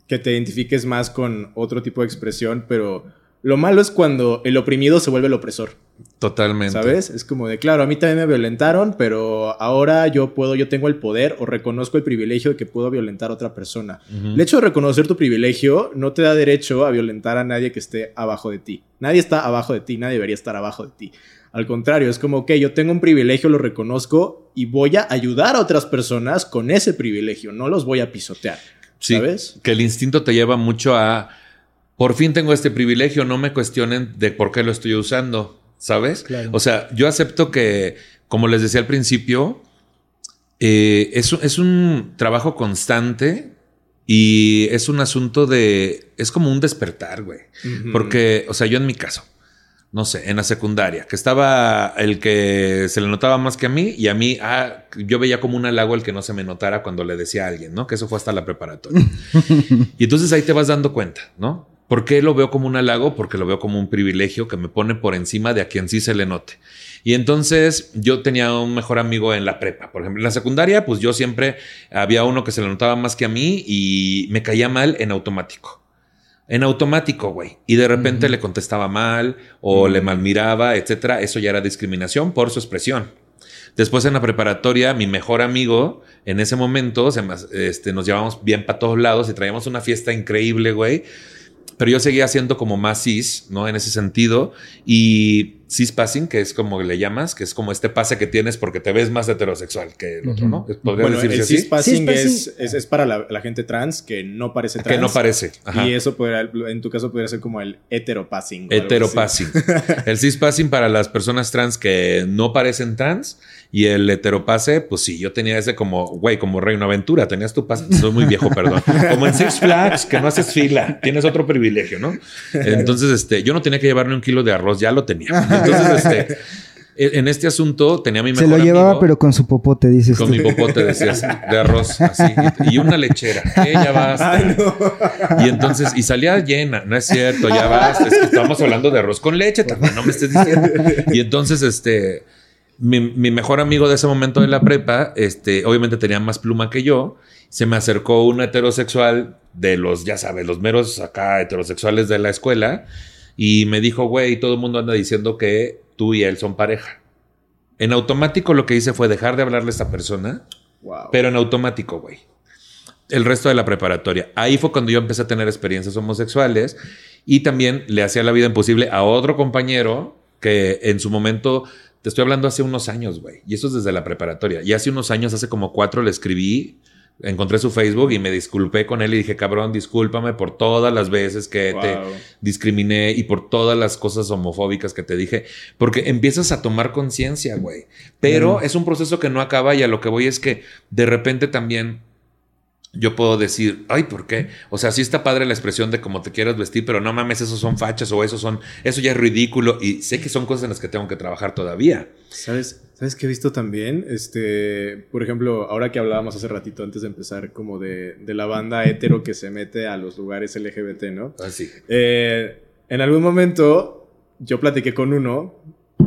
que te identifiques más con otro tipo de expresión, pero lo malo es cuando el oprimido se vuelve el opresor. Totalmente. ¿Sabes? Es como de, claro, a mí también me violentaron, pero ahora yo puedo, yo tengo el poder o reconozco el privilegio de que puedo violentar a otra persona. El hecho de reconocer tu privilegio no te da derecho a violentar a nadie que esté abajo de ti. Nadie está abajo de ti, nadie debería estar abajo de ti. Al contrario, es como, ok, yo tengo un privilegio, lo reconozco y voy a ayudar a otras personas con ese privilegio, no los voy a pisotear. Sí, ¿Sabes? que el instinto te lleva mucho a, por fin tengo este privilegio, no me cuestionen de por qué lo estoy usando, ¿sabes? Claro. O sea, yo acepto que, como les decía al principio, eh, es, un- es un trabajo constante y es un asunto de, es como un despertar, güey. Porque, o sea, yo en mi caso, no sé, en la secundaria, que estaba el que se le notaba más que a mí y a mí, ah, yo veía como un halago el que no se me notara cuando le decía a alguien, ¿no? Que eso fue hasta la preparatoria. y entonces ahí te vas dando cuenta, ¿no? ¿Por qué lo veo como un halago? Porque lo veo como un privilegio que me pone por encima de a quien sí se le note. Y entonces yo tenía un mejor amigo en la prepa, por ejemplo. En la secundaria, pues yo siempre había uno que se le notaba más que a mí y me caía mal en automático. En automático, güey. Y de repente le contestaba mal o le malmiraba, etcétera. Eso ya era discriminación por su expresión. Después en la preparatoria, mi mejor amigo, en ese momento, se este, nos llevábamos bien para todos lados y traíamos una fiesta increíble, güey. Pero yo seguía siendo como más cis, ¿no? En ese sentido. Y cis passing, que es como le llamas, que es como este pase que tienes porque te ves más heterosexual que el otro, ¿no? ¿Podría Bueno, decirse el así? cispassing Cispassing- es, es, es para la, la gente trans que no parece trans. Que no parece. Ajá. Y eso podría, en tu caso podría ser como el heteropassing. Heteropassing. El cispassing para las personas trans que no parecen trans y el heteropase, pues sí, yo tenía ese como, güey, como Reino Aventura, tenías tu pase, soy muy viejo, perdón. Como en Six Flags, que no haces fila, tienes otro privilegio, ¿no? Entonces, este, yo no tenía que llevarme un kilo de arroz, ya lo tenía. Entonces, este, en este asunto tenía mi se mejor lo llevaba, amigo. pero con su popote, dices con tú. mi popote decías de arroz así y, y una lechera. Que ya basta y entonces y salía llena no es cierto ya basta es que estamos hablando de arroz con leche también no me estés diciendo. Y entonces este mi, mi mejor amigo de ese momento de la prepa este obviamente tenía más pluma que yo se me acercó un heterosexual de los ya sabes los meros acá heterosexuales de la escuela y me dijo güey todo el mundo anda diciendo que tú y él son pareja en automático lo que hice fue dejar de hablarle a esta persona Wow. pero en automático, güey. El resto de la preparatoria. Ahí fue cuando yo empecé a tener experiencias homosexuales y también le hacía la vida imposible a otro compañero que en su momento, te estoy hablando hace unos años, güey, y eso es desde la preparatoria. Y hace unos años, hace como cuatro, le escribí, encontré su Facebook y me disculpé con él y dije, cabrón, discúlpame por todas las veces que te discriminé y por todas las cosas homofóbicas que te dije, porque empiezas a tomar conciencia, güey. Pero es un proceso que no acaba y a lo que voy es que de repente también yo puedo decir, ay, ¿por qué? O sea, sí está padre la expresión de cómo te quieras vestir, pero no mames, esos son fachas o esos son, eso ya es ridículo y sé que son cosas en las que tengo que trabajar todavía. ¿Sabes? ¿Sabes qué he visto también? Este, por ejemplo, ahora que hablábamos hace ratito antes de empezar, como de, de la banda hetero que se mete a los lugares LGBT, ¿no? Así. Eh, en algún momento yo platiqué con uno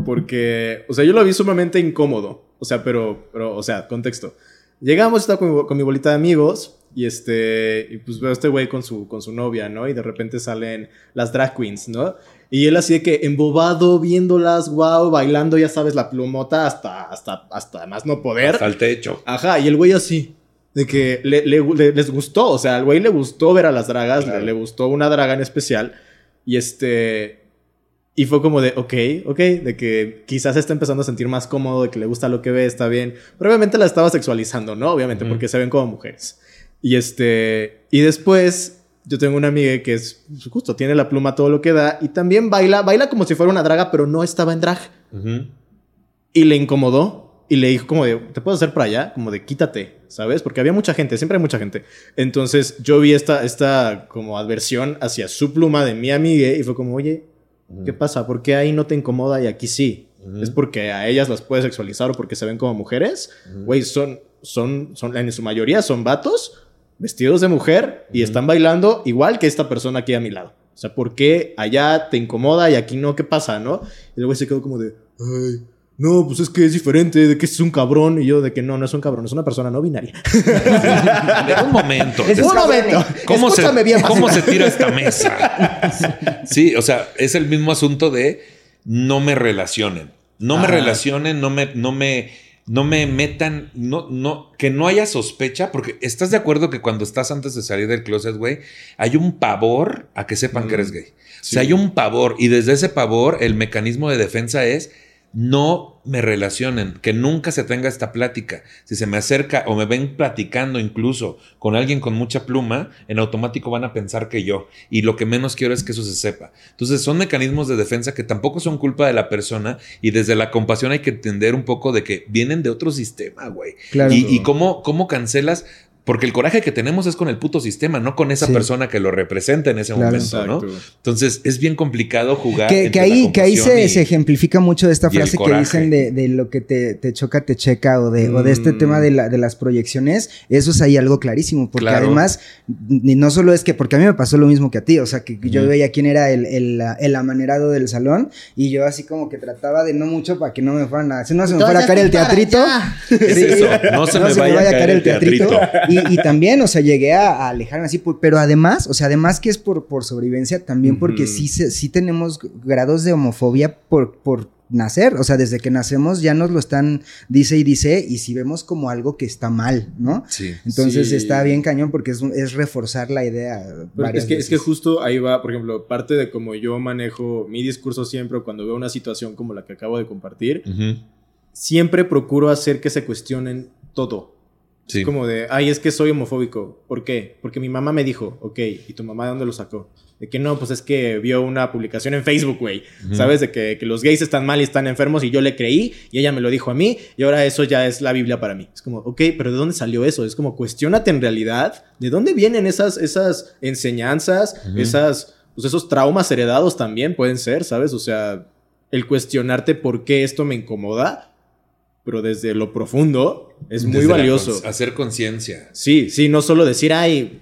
porque, o sea, yo lo vi sumamente incómodo. O sea, pero, pero o sea, contexto. Llegamos, estaba con, mi- con mi bolita de amigos y este, y pues veo a este güey con su, con su novia, ¿no? Y de repente salen las drag queens, ¿no? Y él así de que embobado, viéndolas, wow, bailando, ya sabes, la plumota hasta, hasta, hasta más no poder. Hasta el techo. Ajá, y el güey así. De que le- le- le- les gustó, o sea, al güey le gustó ver a las dragas, Claro. le, gustó una draga en especial. Y este. Y fue como de, ok, ok, de que quizás se está empezando a sentir más cómodo, de que le gusta lo que ve, está bien. Pero obviamente la estaba sexualizando, ¿no? Obviamente, porque se ven como mujeres. Y este. Y después, yo tengo una amiga que es justo, tiene la pluma todo lo que da. Y también baila, baila como si fuera una draga, pero no estaba en drag. Y le incomodó y le dijo como de, ¿te puedo hacer para allá? Como de, quítate, ¿sabes? Porque había mucha gente, siempre hay mucha gente. Entonces yo vi esta, esta como adversión hacia su pluma de mi amiga y fue como, oye, ¿qué pasa? ¿Por qué ahí no te incomoda y aquí sí? ¿Es porque a ellas las puedes sexualizar o porque se ven como mujeres? Güey, son, son, son, en su mayoría son vatos vestidos de mujer y están bailando igual que esta persona aquí a mi lado. O sea, ¿por qué allá te incomoda y aquí no? ¿Qué pasa, no? Y el güey se quedó como de, ay, no, pues es que es diferente, de que es un cabrón. Y yo, de que no, no es un cabrón, es una persona no binaria. Un momento. Es un momento. ¿Cómo, se, Escúchame bien, ¿Cómo se tira esta mesa? Sí, o sea, es el mismo asunto de no me relacionen. No me relacionen, no me, no me, no me metan, no, no, que no haya sospecha, porque estás de acuerdo que cuando estás antes de salir del closet, güey, hay un pavor a que sepan que eres gay. O sea, hay un pavor y desde ese pavor el mecanismo de defensa es no me relacionen, que nunca se tenga esta plática. Si se me acerca o me ven platicando incluso con alguien con mucha pluma, en automático van a pensar que yo. Y lo que menos quiero es que eso se sepa. Entonces son mecanismos de defensa que tampoco son culpa de la persona y desde la compasión hay que entender un poco de que vienen de otro sistema, güey. Claro. Y, y cómo, cómo cancelas. Porque el coraje que tenemos es con el puto sistema, no con esa Sí. persona que lo representa en ese Claro. momento, ¿no? Entonces es bien complicado jugar. Que, que entre la ahí, que ahí se, y- se ejemplifica mucho esta frase que dicen de, de lo que te, te choca, te checa, o de, o de este Mm. tema de, la, de las proyecciones. Eso es ahí algo clarísimo, porque Claro. además, ni no solo es que, porque a mí me pasó lo mismo que a ti, o sea, que yo veía quién era el, el, el amanerado del salón, y yo así como que trataba de no mucho para que no me fueran a, si no se me fuera a caer el teatrito. Es Sí. eso, no se me vaya a caer el teatrito. Y, y también, o sea, llegué a, a alejarme así, por- pero además, o sea, además que es por, por sobrevivencia, también porque sí, se- sí tenemos grados de homofobia por, por nacer, o sea, desde que nacemos ya nos lo están, dice y dice, y si vemos como algo que está mal, ¿no? Sí. Entonces Sí. está bien cañón porque es, es reforzar la idea. Pero es, que, es que justo ahí va, por ejemplo, parte de cómo yo manejo mi discurso siempre cuando veo una situación como la que acabo de compartir, siempre procuro hacer que se cuestionen todo. Sí. Como de, ay, es que soy homofóbico. ¿Por qué? Porque mi mamá me dijo, ok, ¿y tu mamá de dónde lo sacó? De que no, pues es que vio una publicación en Facebook, güey. ¿Sabes? De que, que los gays están mal y están enfermos y yo le creí y ella me lo dijo a mí y ahora eso ya es la Biblia para mí. Es como, ok, pero ¿de dónde salió eso? Es como, cuestionate en realidad, ¿de dónde vienen esas, esas enseñanzas, Ujú. esas, pues esos traumas heredados también pueden ser, ¿sabes? O sea, el cuestionarte por qué esto me incomoda, pero desde lo profundo es muy Desde valioso. hacer conciencia. Sí, sí, no solo decir, ay,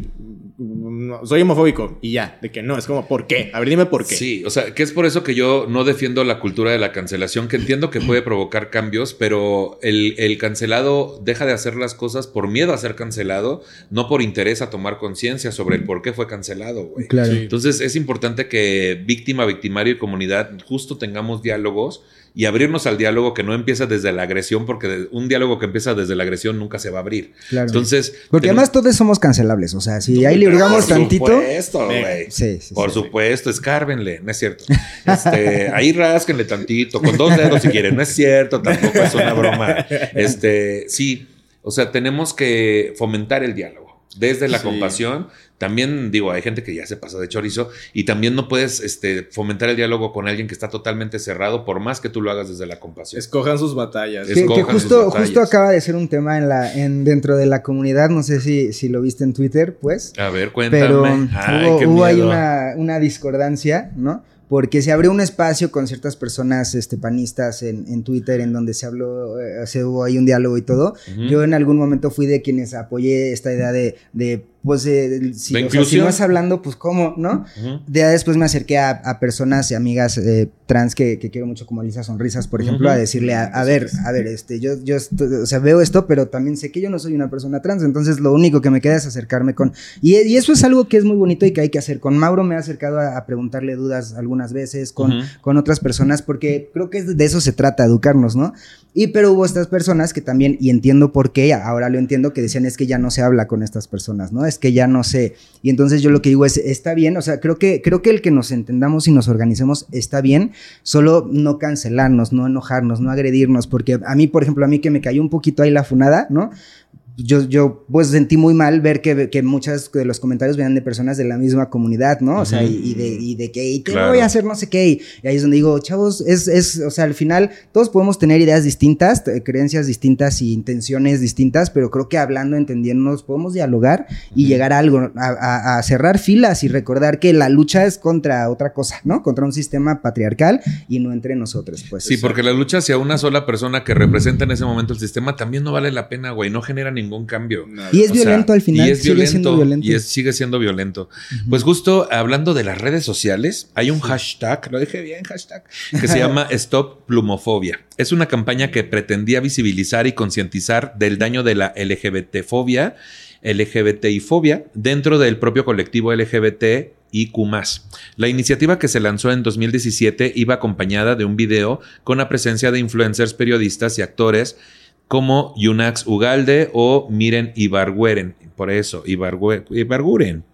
no, soy homofóbico y ya, de que no, es como, ¿por qué? A ver, dime por qué. Sí, o sea, que es por eso que yo no defiendo la cultura de la cancelación, que entiendo que puede provocar cambios, pero el, el cancelado deja de hacer las cosas por miedo a ser cancelado, no por interés a tomar conciencia sobre el por qué fue cancelado, güey. Claro. Sí. Entonces es importante que víctima, victimario y comunidad justo tengamos diálogos y abrirnos al diálogo que no empieza desde la agresión, porque un diálogo que empieza desde la agresión nunca se va a abrir. Claro. Entonces, Porque tenemos- además todos somos cancelables. O sea, si ahí le Por hurgamos tantito. supuesto, güey. Sí, sí, Por sí. supuesto, escárbenle, no es cierto. Este, ahí rásquenle tantito, con dos dedos si quieren, no es cierto, tampoco es una broma. Este, sí, o sea, tenemos que fomentar el diálogo desde la Sí. compasión. También digo, hay gente que ya se pasa de chorizo y también no puedes este, fomentar el diálogo con alguien que está totalmente cerrado, por más que tú lo hagas desde la compasión. Escojan sus batallas. Que, que escojan sus justo, batallas. justo acaba de ser un tema en la, en, dentro de la comunidad. No sé si, si lo viste en Twitter, pues. A ver, cuéntame. Pero Ay, hubo, qué hubo ahí miedo. una, una discordancia, ¿no? Porque se abrió un espacio con ciertas personas este, panistas en, en Twitter en donde se habló, eh, se hubo ahí un diálogo y todo. Yo en algún momento fui de quienes apoyé esta idea de, de pues, eh, si, De o sea, si inclusión. no es hablando, pues cómo, ¿no? De ahí después me acerqué a, a personas y amigas eh, trans que, que quiero mucho, como Lisa Sonrisas, por ejemplo, a decirle, a, a ver, a ver, este, yo, yo esto- o sea, veo esto, pero también sé que yo no soy una persona trans, entonces lo único que me queda es acercarme con... Y, y eso es algo que es muy bonito y que hay que hacer. Con Mauro me he acercado a, a preguntarle dudas algunas veces, con, con otras personas, porque creo que de eso se trata, educarnos, ¿no? Y pero hubo estas personas que también, y entiendo por qué, ahora lo entiendo, que decían es que ya no se habla con estas personas, ¿no? Es que ya no se... Y entonces yo lo que digo es, está bien, o sea, creo que, creo que el que nos entendamos y nos organicemos está bien, solo no cancelarnos, no enojarnos, no agredirnos, porque a mí, por ejemplo, a mí que me cayó un poquito ahí la funada, ¿no? Yo, yo pues sentí muy mal ver que, que muchas de los comentarios venían de personas de la misma comunidad, ¿no? O sea, y, y de, y de que, y te Claro. voy a hacer no sé qué, y, ahí es donde digo, chavos, es, es, o sea, al final todos podemos tener ideas distintas, creencias distintas y intenciones distintas, pero creo que hablando, entendiéndonos, podemos dialogar y llegar a algo, a, a- a cerrar filas y recordar que la lucha es contra otra cosa, ¿no? Contra un sistema patriarcal y no entre nosotros, pues. Sí, porque la lucha hacia una sola persona que representa en ese momento el sistema también no vale la pena, güey. No genera ningún cambio. Nada. Y es O sea, violento al final, y es sigue violento, siendo violento. Y es- sigue siendo violento. Pues justo hablando de las redes sociales, hay un hashtag, lo dije bien, hashtag, que se llama Stop Plumofobia. Es una campaña que pretendía visibilizar y concientizar del daño de la LGBT-fobia, LGBTI-fobia, dentro del propio colectivo LGBT. La iniciativa que se lanzó en 2017 iba acompañada de un video con la presencia de influencers, periodistas y actores como Yunax Ugalde o Miren Ibargüeren. Por eso, Ibarguren.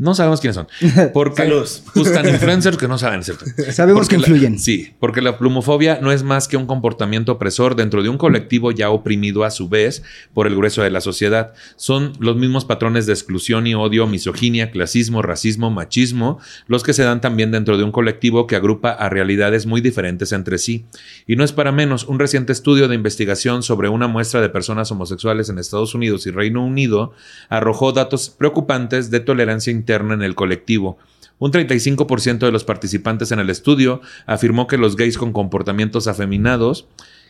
No sabemos quiénes son. Porque Salud. gustan influencers que no saben, ¿cierto? Sabemos Porque que la- influyen. sí, porque la plumofobia no es más que un comportamiento opresor dentro de un colectivo ya oprimido a su vez por el grueso de la sociedad. Son los mismos patrones de exclusión y odio, misoginia, clasismo, racismo, machismo, los que se dan también dentro de un colectivo que agrupa a realidades muy diferentes entre sí. Y no es para menos, un reciente estudio de investigación sobre una muestra de personas homosexuales en Estados Unidos y Reino Unido arrojó datos preocupantes de tolerancia interna en el colectivo. Un 35% de los participantes en el estudio afirmó que los gays con comportamientos afeminados,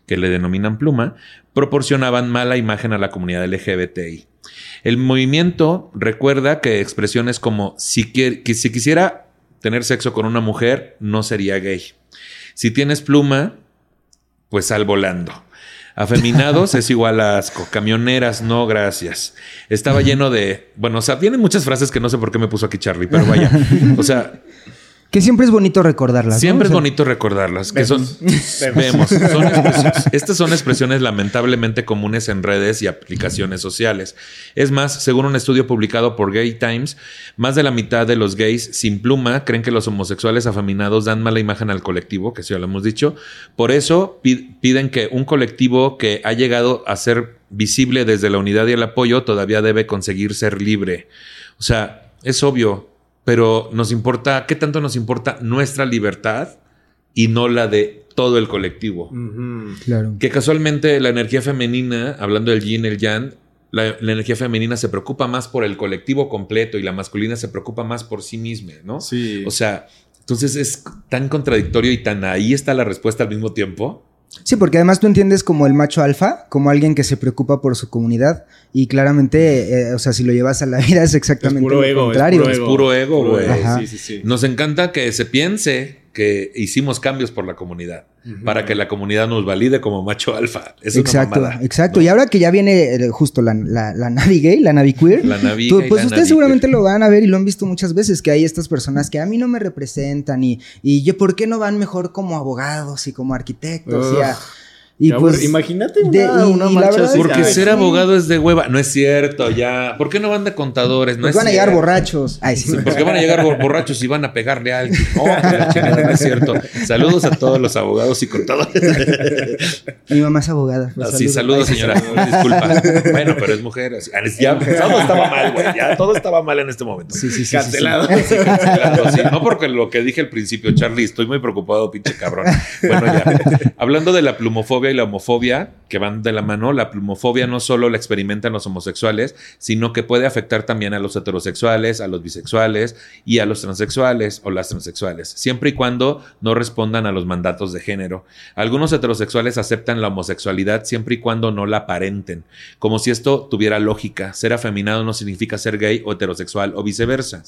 que le denominan pluma, proporcionaban mala imagen a la comunidad LGBTI. El movimiento recuerda que expresiones como si, si quisiera tener sexo con una mujer, no sería gay. Si tienes pluma, pues sal volando. Afeminados es igual a asco. Camioneras, no, gracias. Estaba lleno de. Bueno, o sea, vienen muchas frases que no sé por qué me puso aquí Charlie, pero vaya. O sea, Que siempre es bonito recordarlas. ¿no? siempre O es sea, bonito recordarlas. Que son. Vemos. Vemos. son expresiones- estas son expresiones lamentablemente comunes en redes y aplicaciones sociales. Es más, según un estudio publicado por Gay Times, más de la mitad de los gays sin pluma creen que los homosexuales afeminados dan mala imagen al colectivo, que sí ya lo hemos dicho. Por eso pi- piden que un colectivo que ha llegado a ser visible desde la unidad y el apoyo todavía debe conseguir ser libre. O sea, es obvio, pero nos importa, ¿qué tanto nos importa nuestra libertad y no la de todo el colectivo? Claro. Que casualmente la energía femenina, hablando del yin y el yang, la, la energía femenina se preocupa más por el colectivo completo y la masculina se preocupa más por sí misma, ¿no? Sí. O sea, entonces es tan contradictorio y tan ahí está la respuesta al mismo tiempo. Sí, porque además tú entiendes como el macho alfa, como alguien que se preocupa por su comunidad. Y claramente, eh, o sea, si lo llevas a la vida es es exactamente puro lo ego. contrario. Es puro ego. puro ego, güey. Ajá. Sí, sí, sí. Nos encanta que se piense que hicimos cambios por la comunidad, para que la comunidad nos valide como macho alfa. Es exacto, exacto. ¿no? Y ahora que ya viene eh, justo la, la, la Navi gay, la Navi queer, La Navi tú- pues ustedes seguramente queer. lo van a ver y lo han visto muchas veces, que hay estas personas que a mí no me representan y, y yo, ¿por qué no van mejor como abogados y como arquitectos? y, a- y pues, imagínate una, de- y- una y la marcha verdad así. es Porque ser sí. abogado es de hueva. No es cierto, ya. ¿Por qué no van de contadores? No pues es van a llegar borrachos. Ay, sí. Sí, porque van a llegar bor- borrachos y van a pegarle a alguien. No, es cierto. Saludos a todos los abogados y contadores. Mi mamá es abogada. pues, Así, saludos, Ay, señora. Disculpa. Bueno, pero es mujer. así. Ah, Ya todo estaba mal, güey. Ya todo estaba mal en este momento. Sí, sí, sí, sí, sí. Cancelado. Sí, cancelado, sí. No porque lo que dije al principio, Charlie, estoy muy preocupado, pinche cabrón. Bueno, ya. Hablando de la plumofobia y la homofobia, que van de la mano, la plumofobia no solo la experimentan los homosexuales, sino que puede afectar también a los heterosexuales, a los bisexuales y a los transexuales o las transexuales, siempre y cuando no respondan a los mandatos de género. Algunos heterosexuales aceptan la homosexualidad siempre y cuando no la aparenten, como si esto tuviera lógica. Ser afeminado no significa ser gay o heterosexual o viceversa.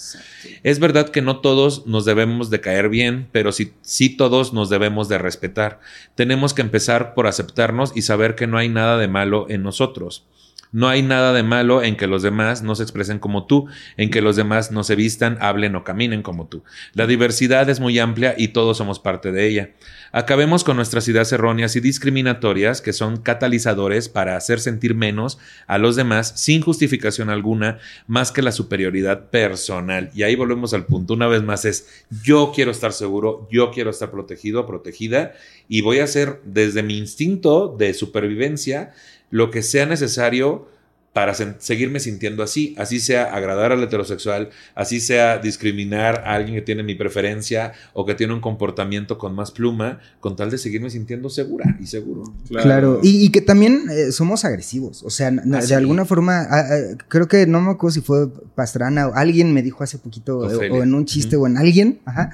Es verdad que no todos nos debemos de caer bien, pero sí, sí todos nos debemos de respetar. Tenemos que empezar por aceptarnos y saber que no hay nada de malo en nosotros. No hay nada de malo en que los demás no se expresen como tú, en que los demás no se vistan, hablen o caminen como tú. La diversidad es muy amplia y todos somos parte de ella. Acabemos con nuestras ideas erróneas y discriminatorias que son catalizadores para hacer sentir menos a los demás sin justificación alguna más que la superioridad personal. Y ahí volvemos al punto. Una vez más es yo quiero estar seguro, yo quiero estar protegido, protegida y voy a hacer desde mi instinto de supervivencia lo que sea necesario para seguirme sintiendo así, así sea agradar al heterosexual, así sea discriminar a alguien que tiene mi preferencia o que tiene un comportamiento con más pluma, con tal de seguirme sintiendo segura y seguro. Claro, Y, y que también eh, somos agresivos, o sea, Ah, de alguna forma, ah, ah, creo que no me acuerdo si fue Pastrana o alguien me dijo hace poquito, eh, o en un chiste o en alguien, ajá,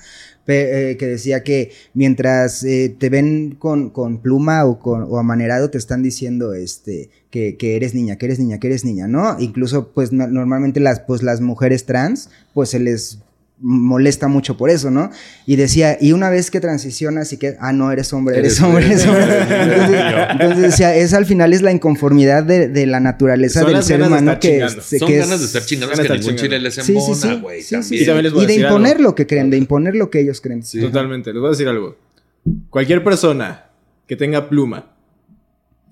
eh, que decía que mientras eh, te ven con, con pluma o, o amanerado, te están diciendo este, que, que eres niña, que eres niña, que eres niña, ¿no? Incluso, pues no- normalmente las, pues, las mujeres trans, pues se les molesta mucho por eso, ¿no? Y decía, y una vez que transicionas y que, ah, no, eres hombre, eres, Eres- hombre, eres hombre. Entonces, entonces decía, es al final es la inconformidad de, de la naturaleza Son del ser humano que, chingando. se- Son que ganas es- de estar a que ningún chingando. chile les Sí, sí, embona, sí. güey. Sí, sí, sí. Y de imponer algo. lo que creen, de imponer lo que ellos creen. Sí. Totalmente. Les voy a decir algo. Cualquier persona que tenga pluma,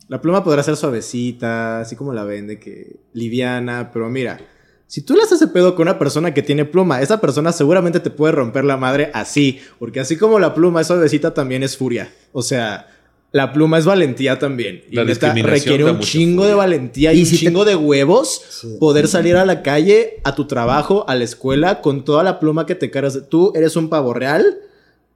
la pluma podrá ser suavecita, así como la vende, que liviana, pero mira, si tú le haces ese pedo con una persona que tiene pluma, esa persona seguramente te puede romper la madre así, porque así como la pluma es suavecita, también es furia. O sea, la pluma es valentía también. Y La neta, discriminación requiere un chingo furia. de valentía y, Y un si te- chingo de huevos Sí. poder salir a la calle, a tu trabajo, a la escuela, con toda la pluma que te cargas. Tú eres un pavo real,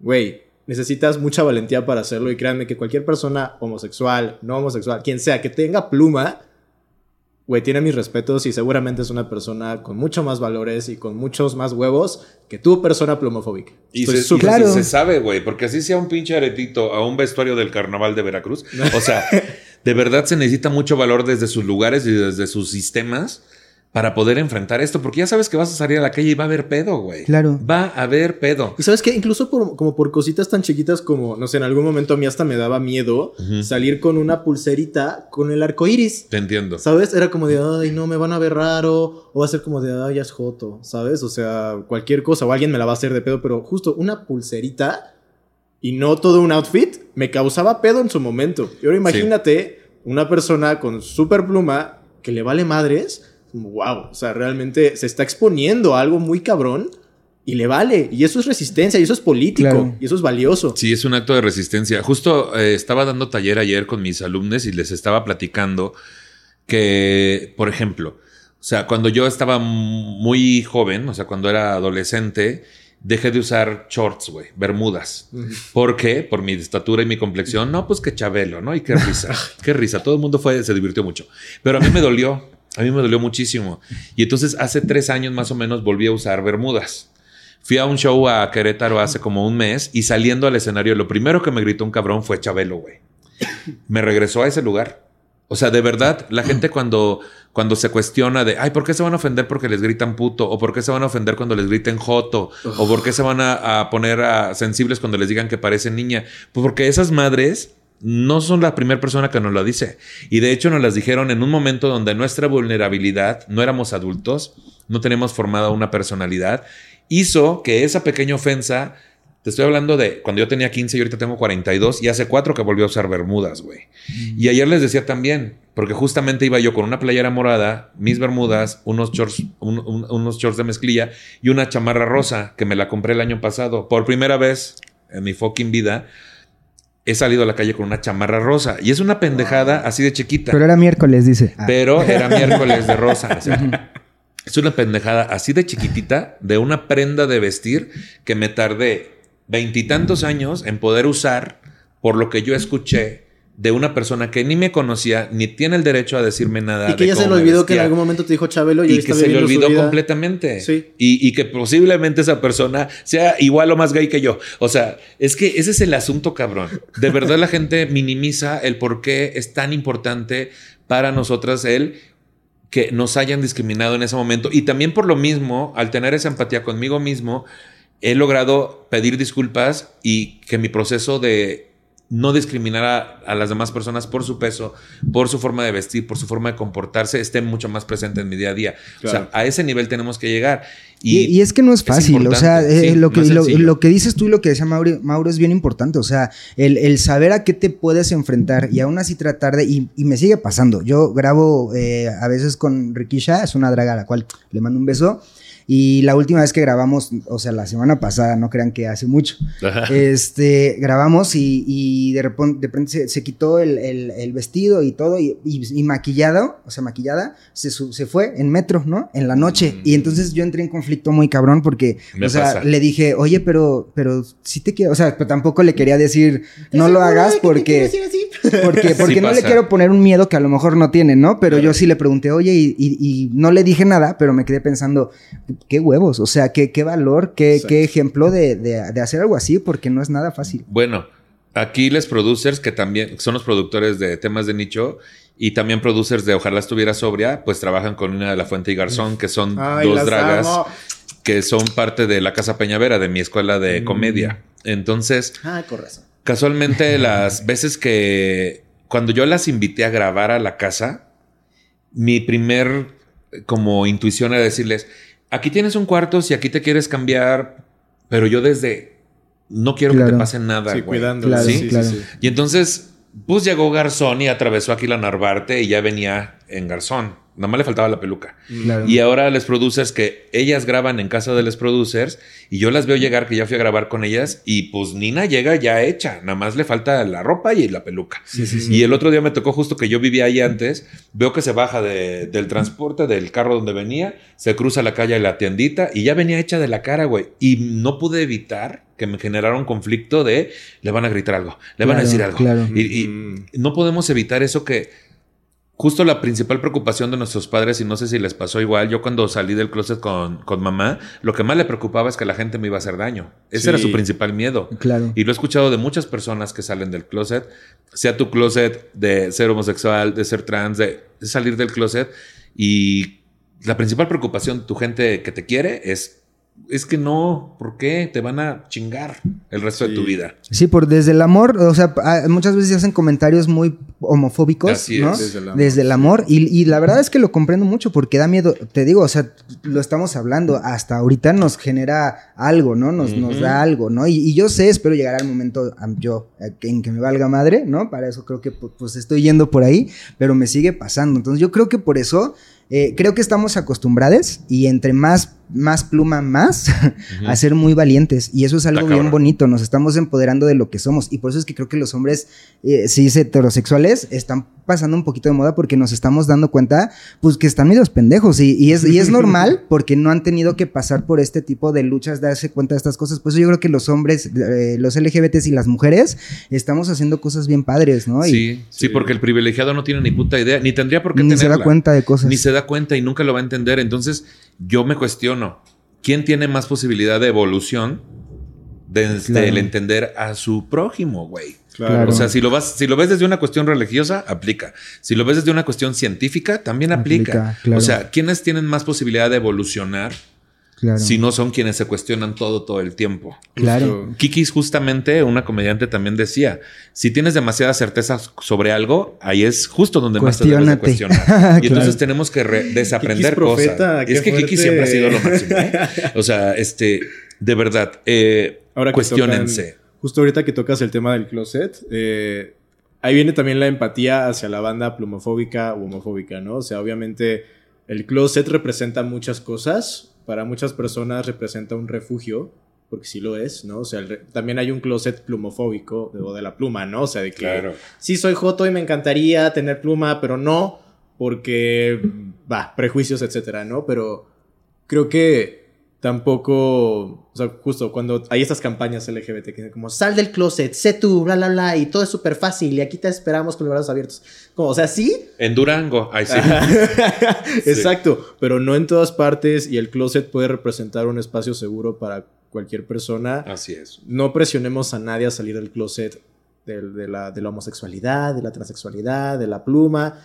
güey. Necesitas mucha valentía para hacerlo y créanme que cualquier persona homosexual, no homosexual, quien sea que tenga pluma, güey, tiene mis respetos y seguramente es una persona con mucho más valores y con muchos más huevos que tú, persona plumofóbica. Y Estoy se, súper- y se- Claro. se sabe, güey, porque así sea un pinche aretito a un vestuario del carnaval de Veracruz. O sea, de verdad se necesita mucho valor desde sus lugares y desde sus sistemas para poder enfrentar esto, porque ya sabes que vas a salir a la calle y va a haber pedo, güey. Claro. Va a haber pedo. Y sabes que incluso por, como por cositas tan chiquitas como, no sé, en algún momento a mí hasta me daba miedo salir con una pulserita con el arco iris. Te entiendo. ¿Sabes? Era como de, ay, no, me van a ver raro. O va a ser como de, ay, ya es joto. ¿Sabes? O sea, cualquier cosa. O alguien me la va a hacer de pedo. Pero justo una pulserita y no todo un outfit me causaba pedo en su momento. Y ahora imagínate una persona con super pluma que le vale madres. Wow. O sea, realmente se está exponiendo a algo muy cabrón y le vale. Y eso es resistencia y eso es político. Claro. Y eso es valioso. Sí, es un acto de resistencia. Justo eh, estaba dando taller ayer con mis alumnos y les estaba platicando que, por ejemplo, o sea, cuando yo estaba muy joven, o sea, cuando era adolescente, dejé de usar shorts, güey, bermudas. ¿Por qué? Por mi estatura y mi complexión. No, pues que chabelo, ¿no? Y qué risa, qué risa. Todo el mundo fue, se divirtió mucho. Pero a mí me dolió, a mí me dolió muchísimo. Y entonces hace tres años más o menos volví a usar bermudas. Fui a un show a Querétaro hace como un mes y saliendo al escenario, lo primero que me gritó un cabrón fue Chabelo, güey. Me regresó a ese lugar. O sea, de verdad, la gente cuando, cuando se cuestiona de, ay, ¿por qué se van a ofender porque les gritan puto? ¿O por qué se van a ofender cuando les griten joto? ¿O por qué se van a, poner sensibles cuando les digan que parecen niña? Pues porque esas madres no son la primera persona que nos lo dice. Y de hecho nos las dijeron en un momento donde nuestra vulnerabilidad, no éramos adultos, no tenemos formada una personalidad, hizo que esa pequeña ofensa te estoy hablando de cuando yo tenía 15 y ahorita tengo 42 y hace cuatro que volví a usar bermudas, güey. Y ayer les decía también, porque justamente iba yo con una playera morada, mis bermudas, unos shorts, un- un- unos shorts de mezclilla y una chamarra rosa que me la compré el año pasado. Por primera vez en mi fucking vida he salido a la calle con una chamarra rosa. Y es una pendejada así de chiquita. Pero era miércoles, dice. Ah. Pero era miércoles de rosa. o sea, es una pendejada así de chiquitita de una prenda de vestir que me tardé veintitantos años en poder usar por lo que yo escuché de una persona que ni me conocía ni tiene el derecho a decirme nada. Y que de ya se le olvidó que en algún momento te dijo Chabelo y, y que se le olvidó completamente. Sí. Y, y que posiblemente esa persona sea igual o más gay que yo. O sea, es que ese es el asunto, cabrón. De verdad la gente minimiza el por qué es tan importante para nosotras el que nos hayan discriminado en ese momento. Y también por lo mismo, al tener esa empatía conmigo mismo, he logrado pedir disculpas y que mi proceso de no discriminar a, a las demás personas por su peso, por su forma de vestir, por su forma de comportarse, esté mucho más presente en mi día a día. O sea, a ese nivel tenemos que llegar. Y, y es que no es fácil, o sea, eh, sí, lo, que, no lo, que dices tú y lo que decía Mauro, Mauro es bien importante, o sea, el, el saber a qué te puedes enfrentar y aún así tratar de, y, y me sigue pasando, yo grabo eh, a veces con Rikisha, es una draga a la cual le mando un beso, y la última vez que grabamos, o sea, la semana pasada, no crean que hace mucho, este, grabamos y, y de repente, de repente se, se quitó el, el- el vestido y todo, y, y- y maquillado, o sea, maquillada, se, fue en metro, ¿no? En la noche. Mm. Y entonces yo entré en conflicto muy cabrón porque, Me o sea, pasa. le dije, oye, pero, pero sí te quiero, o sea, pero tampoco le quería decir, no lo hagas porque, porque, porque Sí no le quiero poner un miedo que a lo mejor no tiene, ¿no? Pero yo sí le pregunté, oye, y, y- y no le dije nada, pero me quedé pensando, qué huevos, o sea, qué, qué valor, qué, qué ejemplo de, de- de hacer algo así, porque no es nada fácil. Bueno, aquí les producers, que también son los productores de temas de nicho y también producers de Ojalá estuviera sobria, pues trabajan con Una de la Fuente y Garzón, que son Ay, dos dragas amo. que son parte de la Casa Peñavera, de mi escuela de Mm. comedia. Entonces, Ah, con razón. casualmente las veces que cuando yo las invité a grabar a la casa, mi primer como intuición era decirles, aquí tienes un cuarto si aquí te quieres cambiar, pero yo desde no quiero que te pase nada. Sí, güey". cuidando. Claro, sí, sí, claro. sí. Y entonces, pues llegó Garzón y atravesó aquí la Narvarte y ya venía en Garzón. Nada más le faltaba la peluca. Claro. Y ahora les producers que ellas graban en casa de los producers y yo las veo llegar que ya fui a grabar con ellas y pues Nina llega ya hecha, nada más le falta la ropa y la peluca. Y el otro día me tocó justo que yo vivía ahí antes, veo que se baja de- del transporte, del carro donde venía, se cruza la calle de la tiendita y ya venía hecha de la cara, güey. Y no pude evitar que me generara un conflicto de le van a gritar algo, le van a decir algo. claro. Y, y Mm. no podemos evitar eso que justo la principal preocupación de nuestros padres, y no sé si les pasó igual, yo cuando salí del closet con, con mamá, lo que más le preocupaba es que la gente me iba a hacer daño. Ese Sí. era su principal miedo. Claro. Y lo he escuchado de muchas personas que salen del closet, sea tu closet de ser homosexual, de ser trans, de, de salir del closet. Y la principal preocupación de tu gente que te quiere es, es que no, ¿por qué? Te van a chingar el resto de tu vida. Sí, por desde el amor, o sea, muchas veces hacen comentarios muy homofóbicos, Así ¿no? es. Desde el amor, Desde el sí. amor. Y, y la verdad es que lo comprendo mucho porque da miedo. Te digo, o sea, lo estamos hablando. Hasta ahorita nos genera algo, ¿no? Nos, nos da algo, ¿no? Y, y yo sé, espero llegar al momento yo que- en que me valga madre, ¿no? Para eso creo que pu- pues estoy yendo por ahí, pero me sigue pasando. Entonces yo creo que por eso. eh, creo que estamos acostumbrados y entre más, más pluma, más a ser muy valientes. Y eso es algo bien bonito. Nos estamos empoderando de lo que somos. Y por eso es que creo que los hombres eh, cis heterosexuales están pasando un poquito de moda porque nos estamos dando cuenta, pues que están medios pendejos. Y, y es, y es normal porque no han tenido que pasar por este tipo de luchas, darse cuenta de estas cosas. Por eso yo creo que los hombres, eh, los LGBTs y las mujeres, estamos haciendo cosas bien padres, ¿no? Y, Sí, sí, porque el privilegiado no tiene ni puta idea, ni tendría por qué ni se tenerla. da cuenta de cosas. Ni se da cuenta y nunca lo va a entender. Entonces, yo me cuestiono, ¿quién tiene más posibilidad de evolución desde Claro. el entender a su prójimo, güey. Claro. O sea, si lo, vas, si lo ves desde una cuestión religiosa, aplica. Si lo ves desde una cuestión científica, también aplica. Aplica, claro. O sea, ¿quiénes tienen más posibilidad de evolucionar Claro. si no son quienes se cuestionan todo todo el tiempo? Claro. Kikis justamente, una comediante también decía, si tienes demasiada certeza sobre algo, ahí es justo donde más te debes de cuestionar. Y Claro. entonces tenemos que re- desaprender Kikis profeta, cosas. qué Es que Kiki fuerte. siempre ha sido lo máximo. ¿eh? O sea, este, de verdad, eh, Ahora que cuestionense. tocan- justo ahorita que tocas el tema del closet, eh, ahí viene también la empatía hacia la banda plumofóbica u homofóbica, ¿no? O sea, obviamente el closet representa muchas cosas. Para muchas personas representa un refugio, porque sí lo es, ¿no? O sea, re- también hay un closet plumofóbico de- o de la pluma, ¿no? O sea, de que Claro. sí soy joto y me encantaría tener pluma, pero no, porque, va, prejuicios, etcétera, ¿no? Pero creo que tampoco, o sea, justo cuando hay estas campañas LGBT que dicen como, sal del closet, sé tú, bla, bla, bla, y todo es súper fácil, y aquí te esperamos con los brazos abiertos. Como, o sea, sí, En Durango, ay sí. Exacto, pero no en todas partes y el closet puede representar un espacio seguro para cualquier persona. Así es. No presionemos a nadie a salir del closet de, la, de la homosexualidad, de la transexualidad, de la pluma.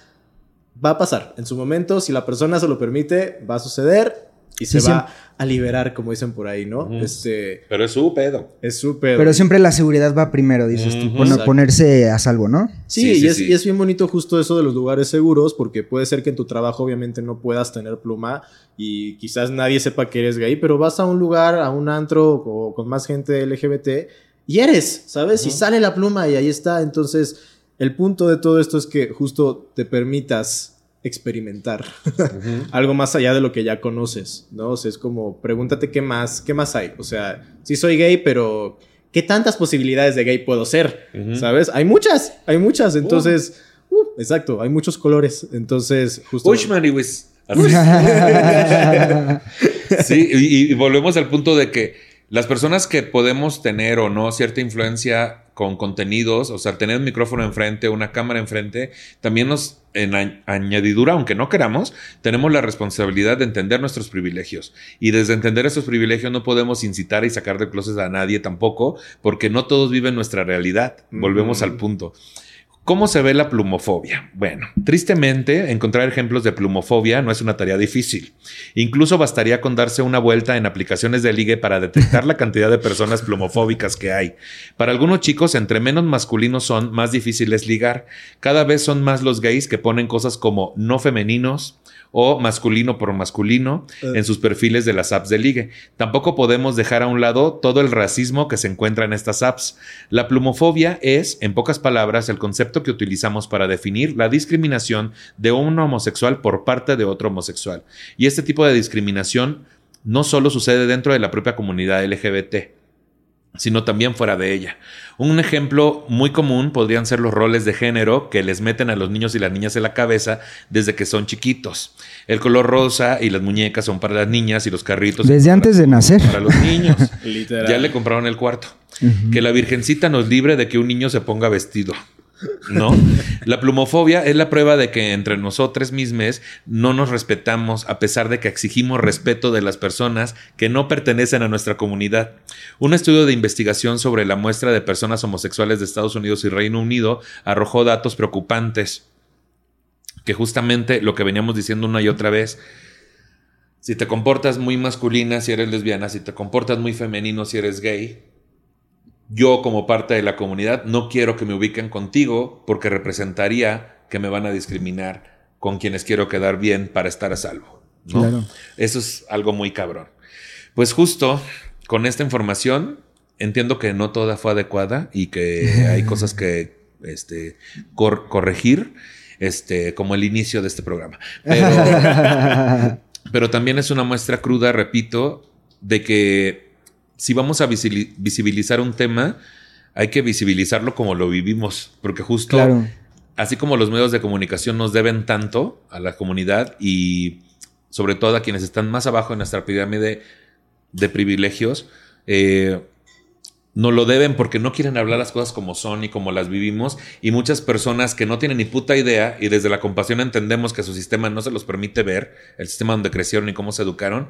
Va a pasar. En su momento, si la persona se lo permite, va a suceder y se Sí, va a liberar, como dicen por ahí, ¿no? Este Pero es su pedo. es súper. Pero siempre la seguridad va primero, dices tú. Pon- Exacto. ponerse a salvo, ¿no? Sí, Sí, sí, y, es, sí. y es bien bonito justo eso de los lugares seguros, porque puede ser que en tu trabajo obviamente no puedas tener pluma y quizás nadie sepa que eres gay, pero vas a un lugar, a un antro o con más gente LGBT y eres, ¿sabes? Y Ujú. sale la pluma y ahí está. Entonces, el punto de todo esto es que justo te permitas experimentar algo más allá de lo que ya conoces, ¿no? O sea, es como, pregúntate qué más, qué más hay. O sea, sí soy gay, pero ¿qué tantas posibilidades de gay puedo ser? ¿Sabes? Hay muchas, hay muchas. Entonces, uh, exacto, hay muchos colores. Entonces, justo. Así. Sí, y, y volvemos al punto de que las personas que podemos tener o no cierta influencia con contenidos, o sea, tener un micrófono enfrente, una cámara enfrente, también nos, en a- añadidura, aunque no queramos, tenemos la responsabilidad de entender nuestros privilegios. Y desde entender esos privilegios no podemos incitar y sacar de closet a nadie tampoco, porque no todos viven nuestra realidad. Volvemos Ujú. al punto. ¿Cómo se ve la plumofobia? Bueno, tristemente, encontrar ejemplos de plumofobia no es una tarea difícil. Incluso bastaría con darse una vuelta en aplicaciones de ligue para detectar la cantidad de personas plumofóbicas que hay. Para algunos chicos, entre menos masculinos son, más difícil es ligar. Cada vez son más los gays que ponen cosas como no femeninos o masculino por masculino en sus perfiles de las apps de ligue. Tampoco podemos dejar a un lado todo el racismo que se encuentra en estas apps. La plumofobia es, en pocas palabras, el concepto que utilizamos para definir la discriminación de un homosexual por parte de otro homosexual. Y este tipo de discriminación no solo sucede dentro de la propia comunidad LGBT, sino también fuera de ella. Un ejemplo muy común podrían ser los roles de género que les meten a los niños y las niñas en la cabeza desde que son chiquitos. El color rosa y las muñecas son para las niñas y los carritos Desde antes de nacer. para los niños. Literal. ya le compraron el cuarto. Que la virgencita nos libre de que un niño se ponga vestido. ¿No? La plumofobia es la prueba de que entre nosotros mismos no nos respetamos a pesar de que exigimos respeto de las personas que no pertenecen a nuestra comunidad. Un estudio de investigación sobre la muestra de personas homosexuales de Estados Unidos y Reino Unido arrojó datos preocupantes que justamente lo que veníamos diciendo una y otra vez, si te comportas muy masculina si eres lesbiana, si te comportas muy femenino si eres gay, yo como parte de la comunidad no quiero que me ubiquen contigo porque representaría que me van a discriminar con quienes quiero quedar bien para estar a salvo. ¿no? Claro. Eso es algo muy cabrón. Pues justo con esta información entiendo que no toda fue adecuada y que hay cosas que este, cor- corregir, este, como el inicio de este programa. Pero, pero también es una muestra cruda, repito, de que si vamos a visibilizar un tema, hay que visibilizarlo como lo vivimos, porque justo claro. así como los medios de comunicación nos deben tanto a la comunidad y sobre todo a quienes están más abajo en nuestra pirámide de privilegios, eh, no lo deben porque no quieren hablar las cosas como son y como las vivimos. Y muchas personas que no tienen ni puta idea y desde la compasión entendemos que su sistema no se los permite ver, el sistema donde crecieron y cómo se educaron,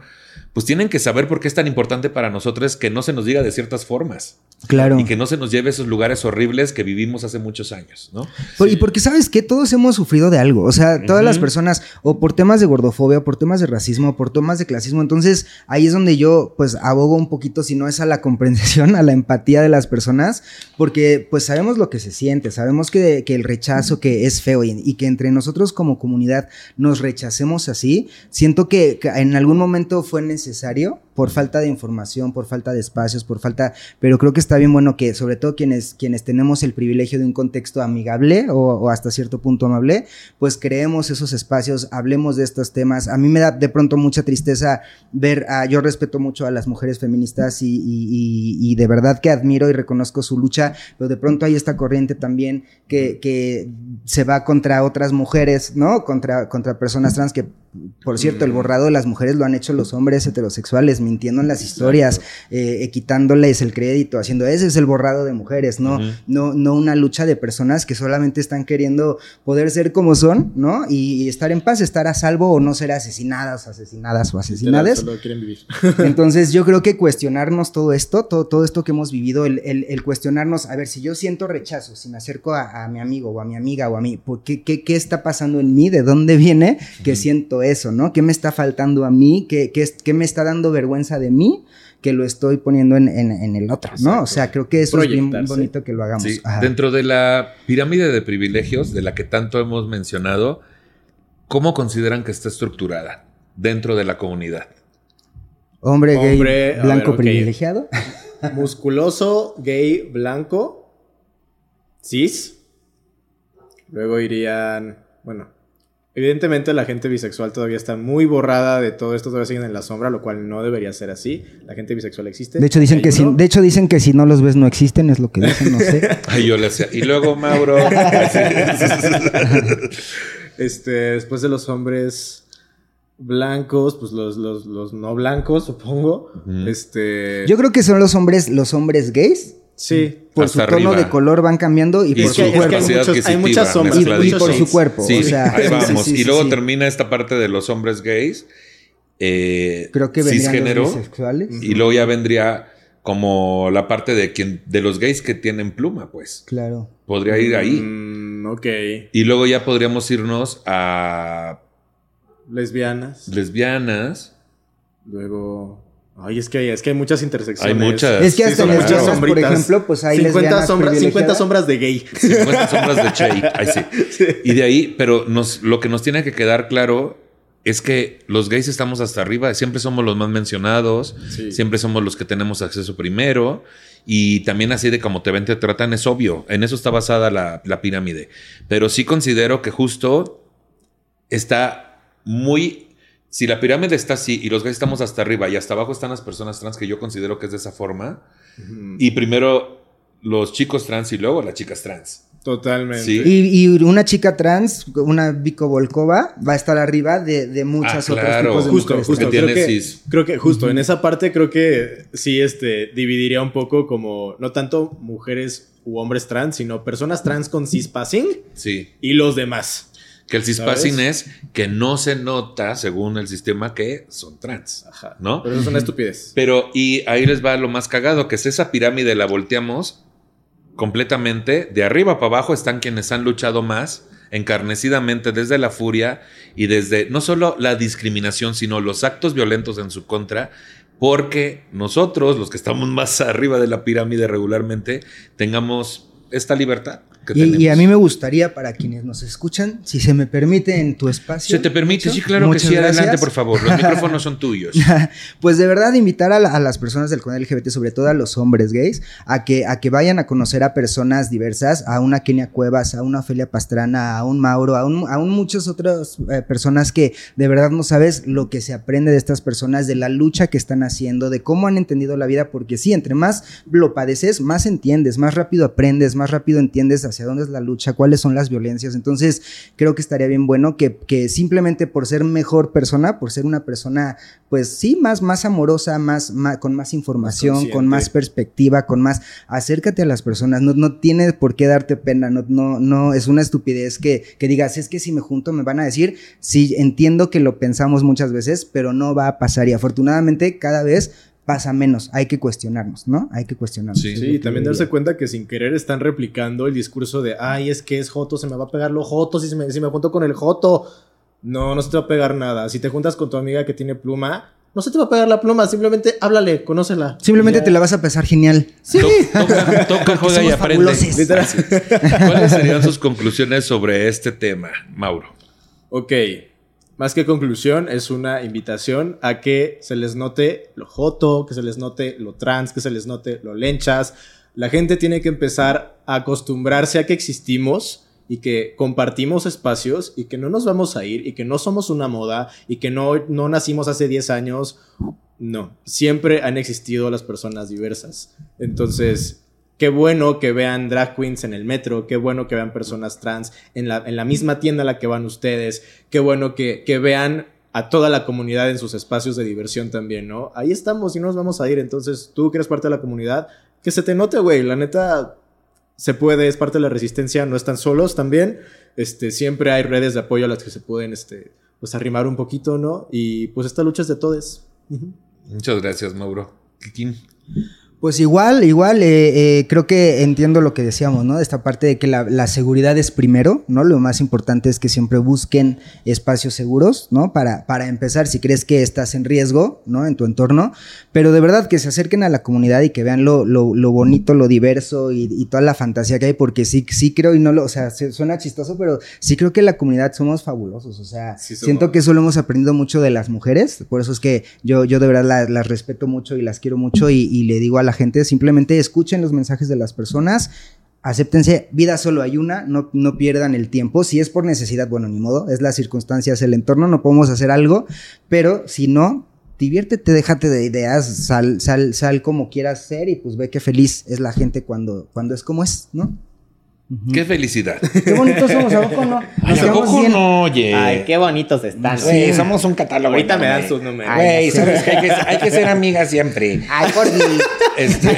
pues tienen que saber por qué es tan importante para nosotros que no se nos diga de ciertas formas. Claro. Y que no se nos lleve a esos lugares horribles que vivimos hace muchos años, ¿no? Por- Y porque sabes que todos hemos sufrido de algo. O sea, todas las personas, o por temas de gordofobia, por temas de racismo, por temas de clasismo. Entonces, ahí es donde yo, pues, abogo un poquito, si no es a la comprensión, a la empatía de las personas, porque, pues, sabemos lo que se siente, sabemos que, que el rechazo que es feo y, y que entre nosotros como comunidad nos rechacemos así. Siento que en algún momento fue necesario por falta de información, por falta de espacios, por falta, pero creo que está bien bueno que sobre todo quienes, quienes tenemos el privilegio de un contexto amigable o, o hasta cierto punto amable, pues creemos esos espacios, hablemos de estos temas. A mí me da de pronto mucha tristeza ver, a, yo respeto mucho a las mujeres feministas y, y- y- y de verdad que admiro y reconozco su lucha, pero de pronto hay esta corriente también que, que se va contra otras mujeres, ¿no? Contra, contra personas trans que, por cierto, el borrado de las mujeres lo han hecho los hombres heterosexuales, mintiendo en las historias, eh, eh, quitándoles el crédito, haciendo ese es el borrado de mujeres, ¿no? No, no una lucha de personas que solamente están queriendo poder ser como son, ¿no? Y, y estar en paz, estar a salvo o no ser asesinadas, asesinadas o asesinadas. Solo quieren vivir. Entonces yo creo que cuestionarnos todo esto, todo, todo esto que hemos vivido, el, el- el cuestionarnos, a ver, si yo siento rechazo, si me acerco a, a mi amigo o a mi amiga o a mí, ¿por qué, qué, qué está pasando en mí? ¿De dónde viene que siento eso, no? ¿Qué me está faltando a mí? ¿Qué, qué, qué me está dando vergüenza de mí? Que lo estoy poniendo en, en- en el otro, ¿no? O sea, creo que eso es bien bonito que lo hagamos. Sí, dentro de la pirámide de privilegios de la que tanto hemos mencionado, ¿cómo consideran que está estructurada dentro de la comunidad? Hombre gay, Hombre, a blanco ver, privilegiado. Musculoso, gay, blanco, cis. Luego irían, bueno, evidentemente la gente bisexual todavía está muy borrada de todo esto, todavía siguen en la sombra, lo cual no debería ser así. La gente bisexual existe. De hecho, dicen que si, de hecho dicen que si no los ves no existen, es lo que dicen, no sé. Ay, yo le hacía. Y luego, Mauro. Este, después de los hombres blancos, pues los, los, los no blancos, supongo. Este. Yo creo que son los hombres, los hombres gays. Sí. Por Hasta su tono arriba. de color van cambiando y, Y por su su es que hay cuerpo. muchos- hay muchas sombras, Y, y por su cuerpo. Sí, o sea, ahí sí, vamos. sí, sí, y luego sí. termina esta parte de los hombres gays, eh, Creo que cisgénero, los bisexuales. y luego ya vendría como la parte de quien de los gays que tienen pluma, pues. Claro. Podría ir ahí. Mm, ok. Y luego ya podríamos irnos a Lesbianas. lesbianas. Luego. Ay, es que hay, es que hay muchas intersecciones. Hay muchas. Es que Sí, hasta en muchas lesbianas, por ejemplo, pues hay 50 lesbianas sombras, 50 privilegiadas. sombras de gay. 50 sombras de Che. Ay, sí. Y de ahí, pero nos, lo que nos tiene que quedar claro es que los gays estamos hasta arriba. Siempre somos los más mencionados. Sí. Siempre somos los que tenemos acceso primero. Y también así de como te ven, te tratan, es obvio. En eso está basada la, la pirámide. Pero sí considero que justo está muy... Si la pirámide está así y los gays estamos hasta arriba y hasta abajo están las personas trans, que yo considero que es de esa forma. Y primero los chicos trans y luego las chicas trans. Totalmente. Sí. Y, y una chica trans, una Vico Volkova, va a estar arriba de, de muchas Ah, otros claro. tipos de Justo, mujeres. justo. Creo que, creo que justo en esa parte creo que sí este, dividiría un poco como no tanto mujeres u hombres trans, sino personas trans con cispassing Sí. y los demás. Que el cispassing es que no se nota, según el sistema, que son trans. Ajá. ¿No? Pero eso es una estupidez. Pero, y ahí les va lo más cagado, que es esa pirámide la volteamos completamente. De arriba para abajo están quienes han luchado más encarnecidamente desde la furia y desde no solo la discriminación, sino los actos violentos en su contra, porque nosotros, los que estamos más arriba de la pirámide regularmente, tengamos esta libertad. Que Y, y a mí me gustaría, para quienes nos escuchan, si se me permite en tu espacio. ¿Se te permite? Sí, claro muchas que sí. Adelante, por favor. Los micrófonos son tuyos. Pues de verdad invitar a, la- a las personas del comunidad LGBT, sobre todo a los hombres gays, a que, a que vayan a conocer a personas diversas, a una Kenia Cuevas, a una Ofelia Pastrana, a un Mauro, a un, a un muchas otras eh, personas que de verdad no sabes lo que se aprende de estas personas, de la lucha que están haciendo, de cómo han entendido la vida, porque sí, entre más lo padeces, más entiendes, más rápido aprendes, más rápido entiendes hacia dónde es la lucha, cuáles son las violencias. Entonces, creo que estaría bien bueno que, que simplemente por ser mejor persona, por ser una persona, pues sí, más, más amorosa, más, más con más información, con más perspectiva, con más, acércate a las personas, no, no tienes por qué darte pena, no, no, no, es una estupidez que, que digas, es que si me junto me van a decir, sí, entiendo que lo pensamos muchas veces, pero no va a pasar. Y afortunadamente cada vez pasa menos, hay que cuestionarnos, ¿no? Hay que cuestionarnos. Sí. Sí, y también darse cuenta que sin querer están replicando el discurso de, ay, es que es Joto, se me va a pegar lo Joto si, se me, si me junto con el Joto. No, no se te va a pegar nada. Si te juntas con tu amiga que tiene pluma, no se te va a pegar la pluma, simplemente háblale, conócela. Simplemente te la vas a pasar genial. To- Toca, toca, juega y aprende. ¿Cuáles serían sus conclusiones sobre este tema, Mauro? Ok, más que conclusión, es una invitación a que se les note lo joto, que se les note lo trans, que se les note lo lenchas. La gente tiene que empezar a acostumbrarse a que existimos y que compartimos espacios y que no nos vamos a ir y que no somos una moda y que no, no nacimos hace 10 años. No, siempre han existido las personas diversas. Entonces, Qué bueno que vean drag queens en el metro, qué bueno que vean personas trans en la, en la misma tienda a la que van ustedes, qué bueno que, que vean a toda la comunidad en sus espacios de diversión también, ¿no? Ahí estamos y no nos vamos a ir, entonces tú que eres parte de la comunidad, que se te note, güey, la neta se puede, es parte de la resistencia, no están solos también, este, siempre hay redes de apoyo a las que se pueden, este, pues arrimar un poquito, ¿no? Y pues esta lucha es de todos. Muchas gracias, Mauro. Kikín. Pues igual, igual, eh, eh, creo que entiendo lo que decíamos, ¿no? Esta parte de que la, la seguridad es primero, ¿no? Lo más importante es que siempre busquen espacios seguros, ¿no? Para, para empezar, si crees que estás en riesgo, ¿no? En tu entorno, pero de verdad que se acerquen a la comunidad y que vean lo, lo, lo bonito, lo diverso y, y toda la fantasía que hay, porque sí, sí creo, y no lo, o sea, se- suena chistoso, pero sí creo que la comunidad somos fabulosos, o sea, Sí siento que eso lo hemos aprendido mucho de las mujeres, por eso es que yo, yo de verdad la- las respeto mucho y las quiero mucho y, y le digo a la gente, simplemente escuchen los mensajes de las personas, acéptense, vida solo hay una, no, no pierdan el tiempo, si es por necesidad, bueno, ni modo, es las circunstancias, el entorno, no podemos hacer algo, pero si no... Diviértete, déjate de ideas, sal, sal, sal como quieras ser y pues ve qué feliz es la gente cuando, cuando es como es, ¿no? Qué felicidad. Qué bonitos somos, ¿a poco no? Nos llevamos bien. oye? Ay, qué bonitos están. Güey, somos un catálogo. Ahorita me dan sus números. Güey, sabes que hay, que hay que ser amigas siempre. Ay, por mí. Este, Hay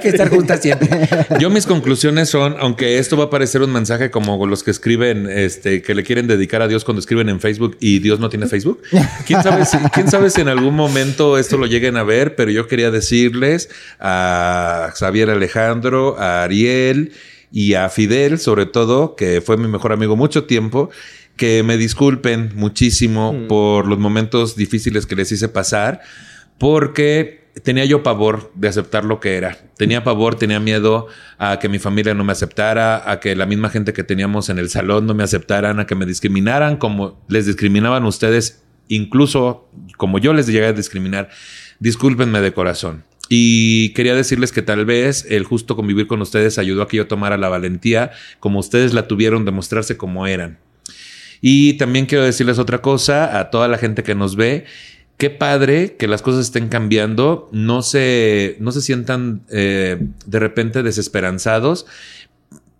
que estar juntas siempre. Yo mis conclusiones son, aunque esto va a parecer un mensaje como los que escriben, este, que le quieren dedicar a Dios cuando escriben en Facebook y Dios no tiene Facebook. ¿Quién sabe si, quién sabe si en algún momento esto lo lleguen a ver? Pero yo quería decirles a Xavier Alejandro, a Ariel y a Fidel, sobre todo, que fue mi mejor amigo mucho tiempo, que me disculpen muchísimo Mm. por los momentos difíciles que les hice pasar, porque tenía yo pavor de aceptar lo que era. Tenía pavor, tenía miedo a que mi familia no me aceptara, a que la misma gente que teníamos en el salón no me aceptaran, a que me discriminaran como les discriminaban ustedes, incluso como yo les llegué a discriminar. Discúlpenme de corazón. Y quería decirles que tal vez el justo convivir con ustedes ayudó a que yo tomara la valentía como ustedes la tuvieron de mostrarse como eran. Y también quiero decirles otra cosa a toda la gente que nos ve. Qué padre que las cosas estén cambiando, no se, no se sientan eh, de repente desesperanzados.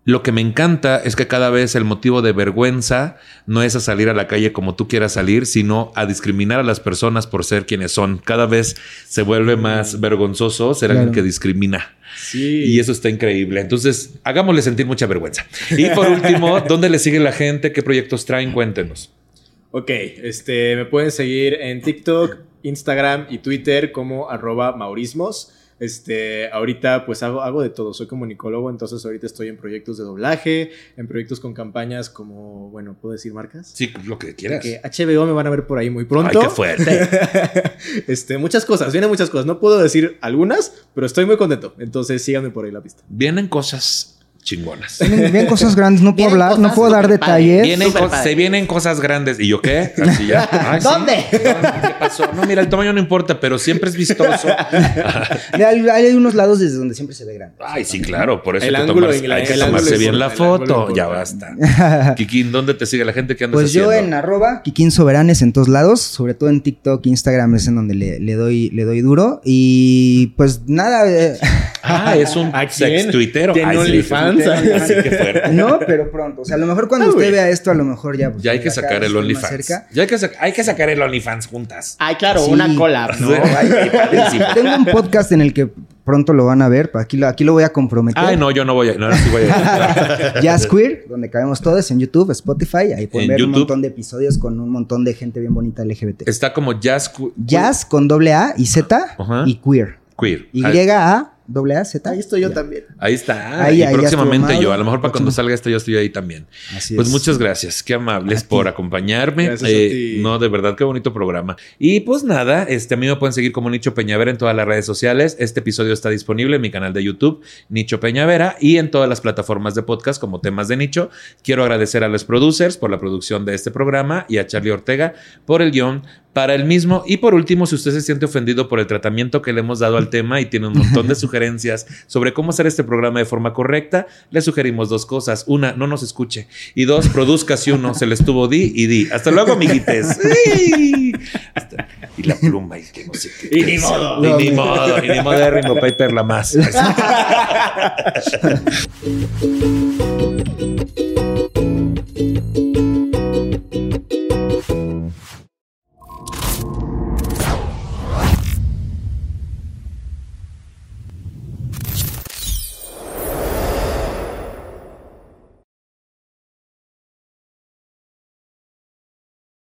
Lo que me encanta es que cada vez el motivo de vergüenza no es a salir a la calle como tú quieras salir, sino a discriminar a las personas por ser quienes son. Cada vez se vuelve más vergonzoso ser alguien que discrimina. Sí. Y eso está increíble. Entonces, hagámosle sentir mucha vergüenza. Y por último, ¿dónde le sigue la gente? ¿Qué proyectos traen? Cuéntenos. Ok, este, me pueden seguir en TikTok, Instagram y Twitter como arroba maurismos. Este, ahorita pues hago, hago de todo, soy comunicólogo, entonces ahorita estoy en proyectos de doblaje, en proyectos con campañas como, bueno, ¿puedo decir marcas? Sí, lo que quieras. Que HBO me van a ver por ahí muy pronto. Ay, qué fuerte. este, muchas cosas, vienen muchas cosas. No puedo decir algunas, pero estoy muy contento. Entonces síganme por ahí la pista. Vienen cosas chingonas. Vienen, vienen cosas grandes, no puedo hablar, no puedo dar detalles. Vienen se vienen cosas grandes. ¿Y yo qué? Así ya. Ay, sí. ¿Dónde? ¿Qué pasó? No, mira, el tamaño no importa, pero siempre es vistoso. Hay, hay unos lados desde donde siempre se ve grande. Ay, sí, claro. Por eso El hay que ángulo tomarse, y la- hay que el tomarse ángulo bien la foto. Ya basta. Kikín, ¿dónde te sigue la gente? ¿Qué andas Pues yo en arroba Kikín Soberanes en todos lados, sobre todo en TikTok, Instagram es en donde le, le doy, le doy duro. Y pues nada, eh, Ah, es un ¿A sex tuitero. Tiene OnlyFans. Ay, qué fuerte. No, pero pronto. O sea, a lo mejor cuando Ah, usted vea esto, a lo mejor ya. pues, Ya hay que sacar el OnlyFans. Ya hay que sacar. Hay que sacar el OnlyFans juntas. Ay, claro, Sí. una collab, ¿no? Tengo un podcast en el que pronto lo van a ver. Aquí lo, aquí lo voy a comprometer. Ay, no, yo no voy a. No, sí voy a. Jazz Queer, donde cabemos todos en YouTube, Spotify. Ahí pueden En ver un montón de episodios con un montón de gente bien bonita LGBT. Está como Jazz Jazz con doble A y Z y queer. Queer. Y Ahí- A, doble A, Z. Ahí estoy yo Ya. también. Ahí está. Ahí- y ahí próximamente yo. A lo mejor para cuando salga esto yo estoy ahí también. Así Pues es. muchas gracias, qué amables A ti. por acompañarme. Gracias a Eh, ti. No, de verdad, qué bonito programa. Y pues nada, este, a mí me pueden seguir como Nicho Peñavera en todas las redes sociales. Este episodio está disponible en mi canal de YouTube, Nicho Peñavera, y en todas las plataformas de podcast como temas de nicho. Quiero agradecer a los producers por la producción de este programa y a Charlie Ortega por el guion para el mismo. Y por último, si usted se siente ofendido por el tratamiento que le hemos dado al tema y tiene un montón de sugerencias sobre cómo hacer este programa de forma correcta, le sugerimos dos cosas. Una, no nos escuche. Y dos, produzca si uno se le estuvo di y di. Hasta luego. Hasta- Y la pluma y que no sé qué. Y ni modo. Y ni modo. Y ni modo de Ringo Piper la más.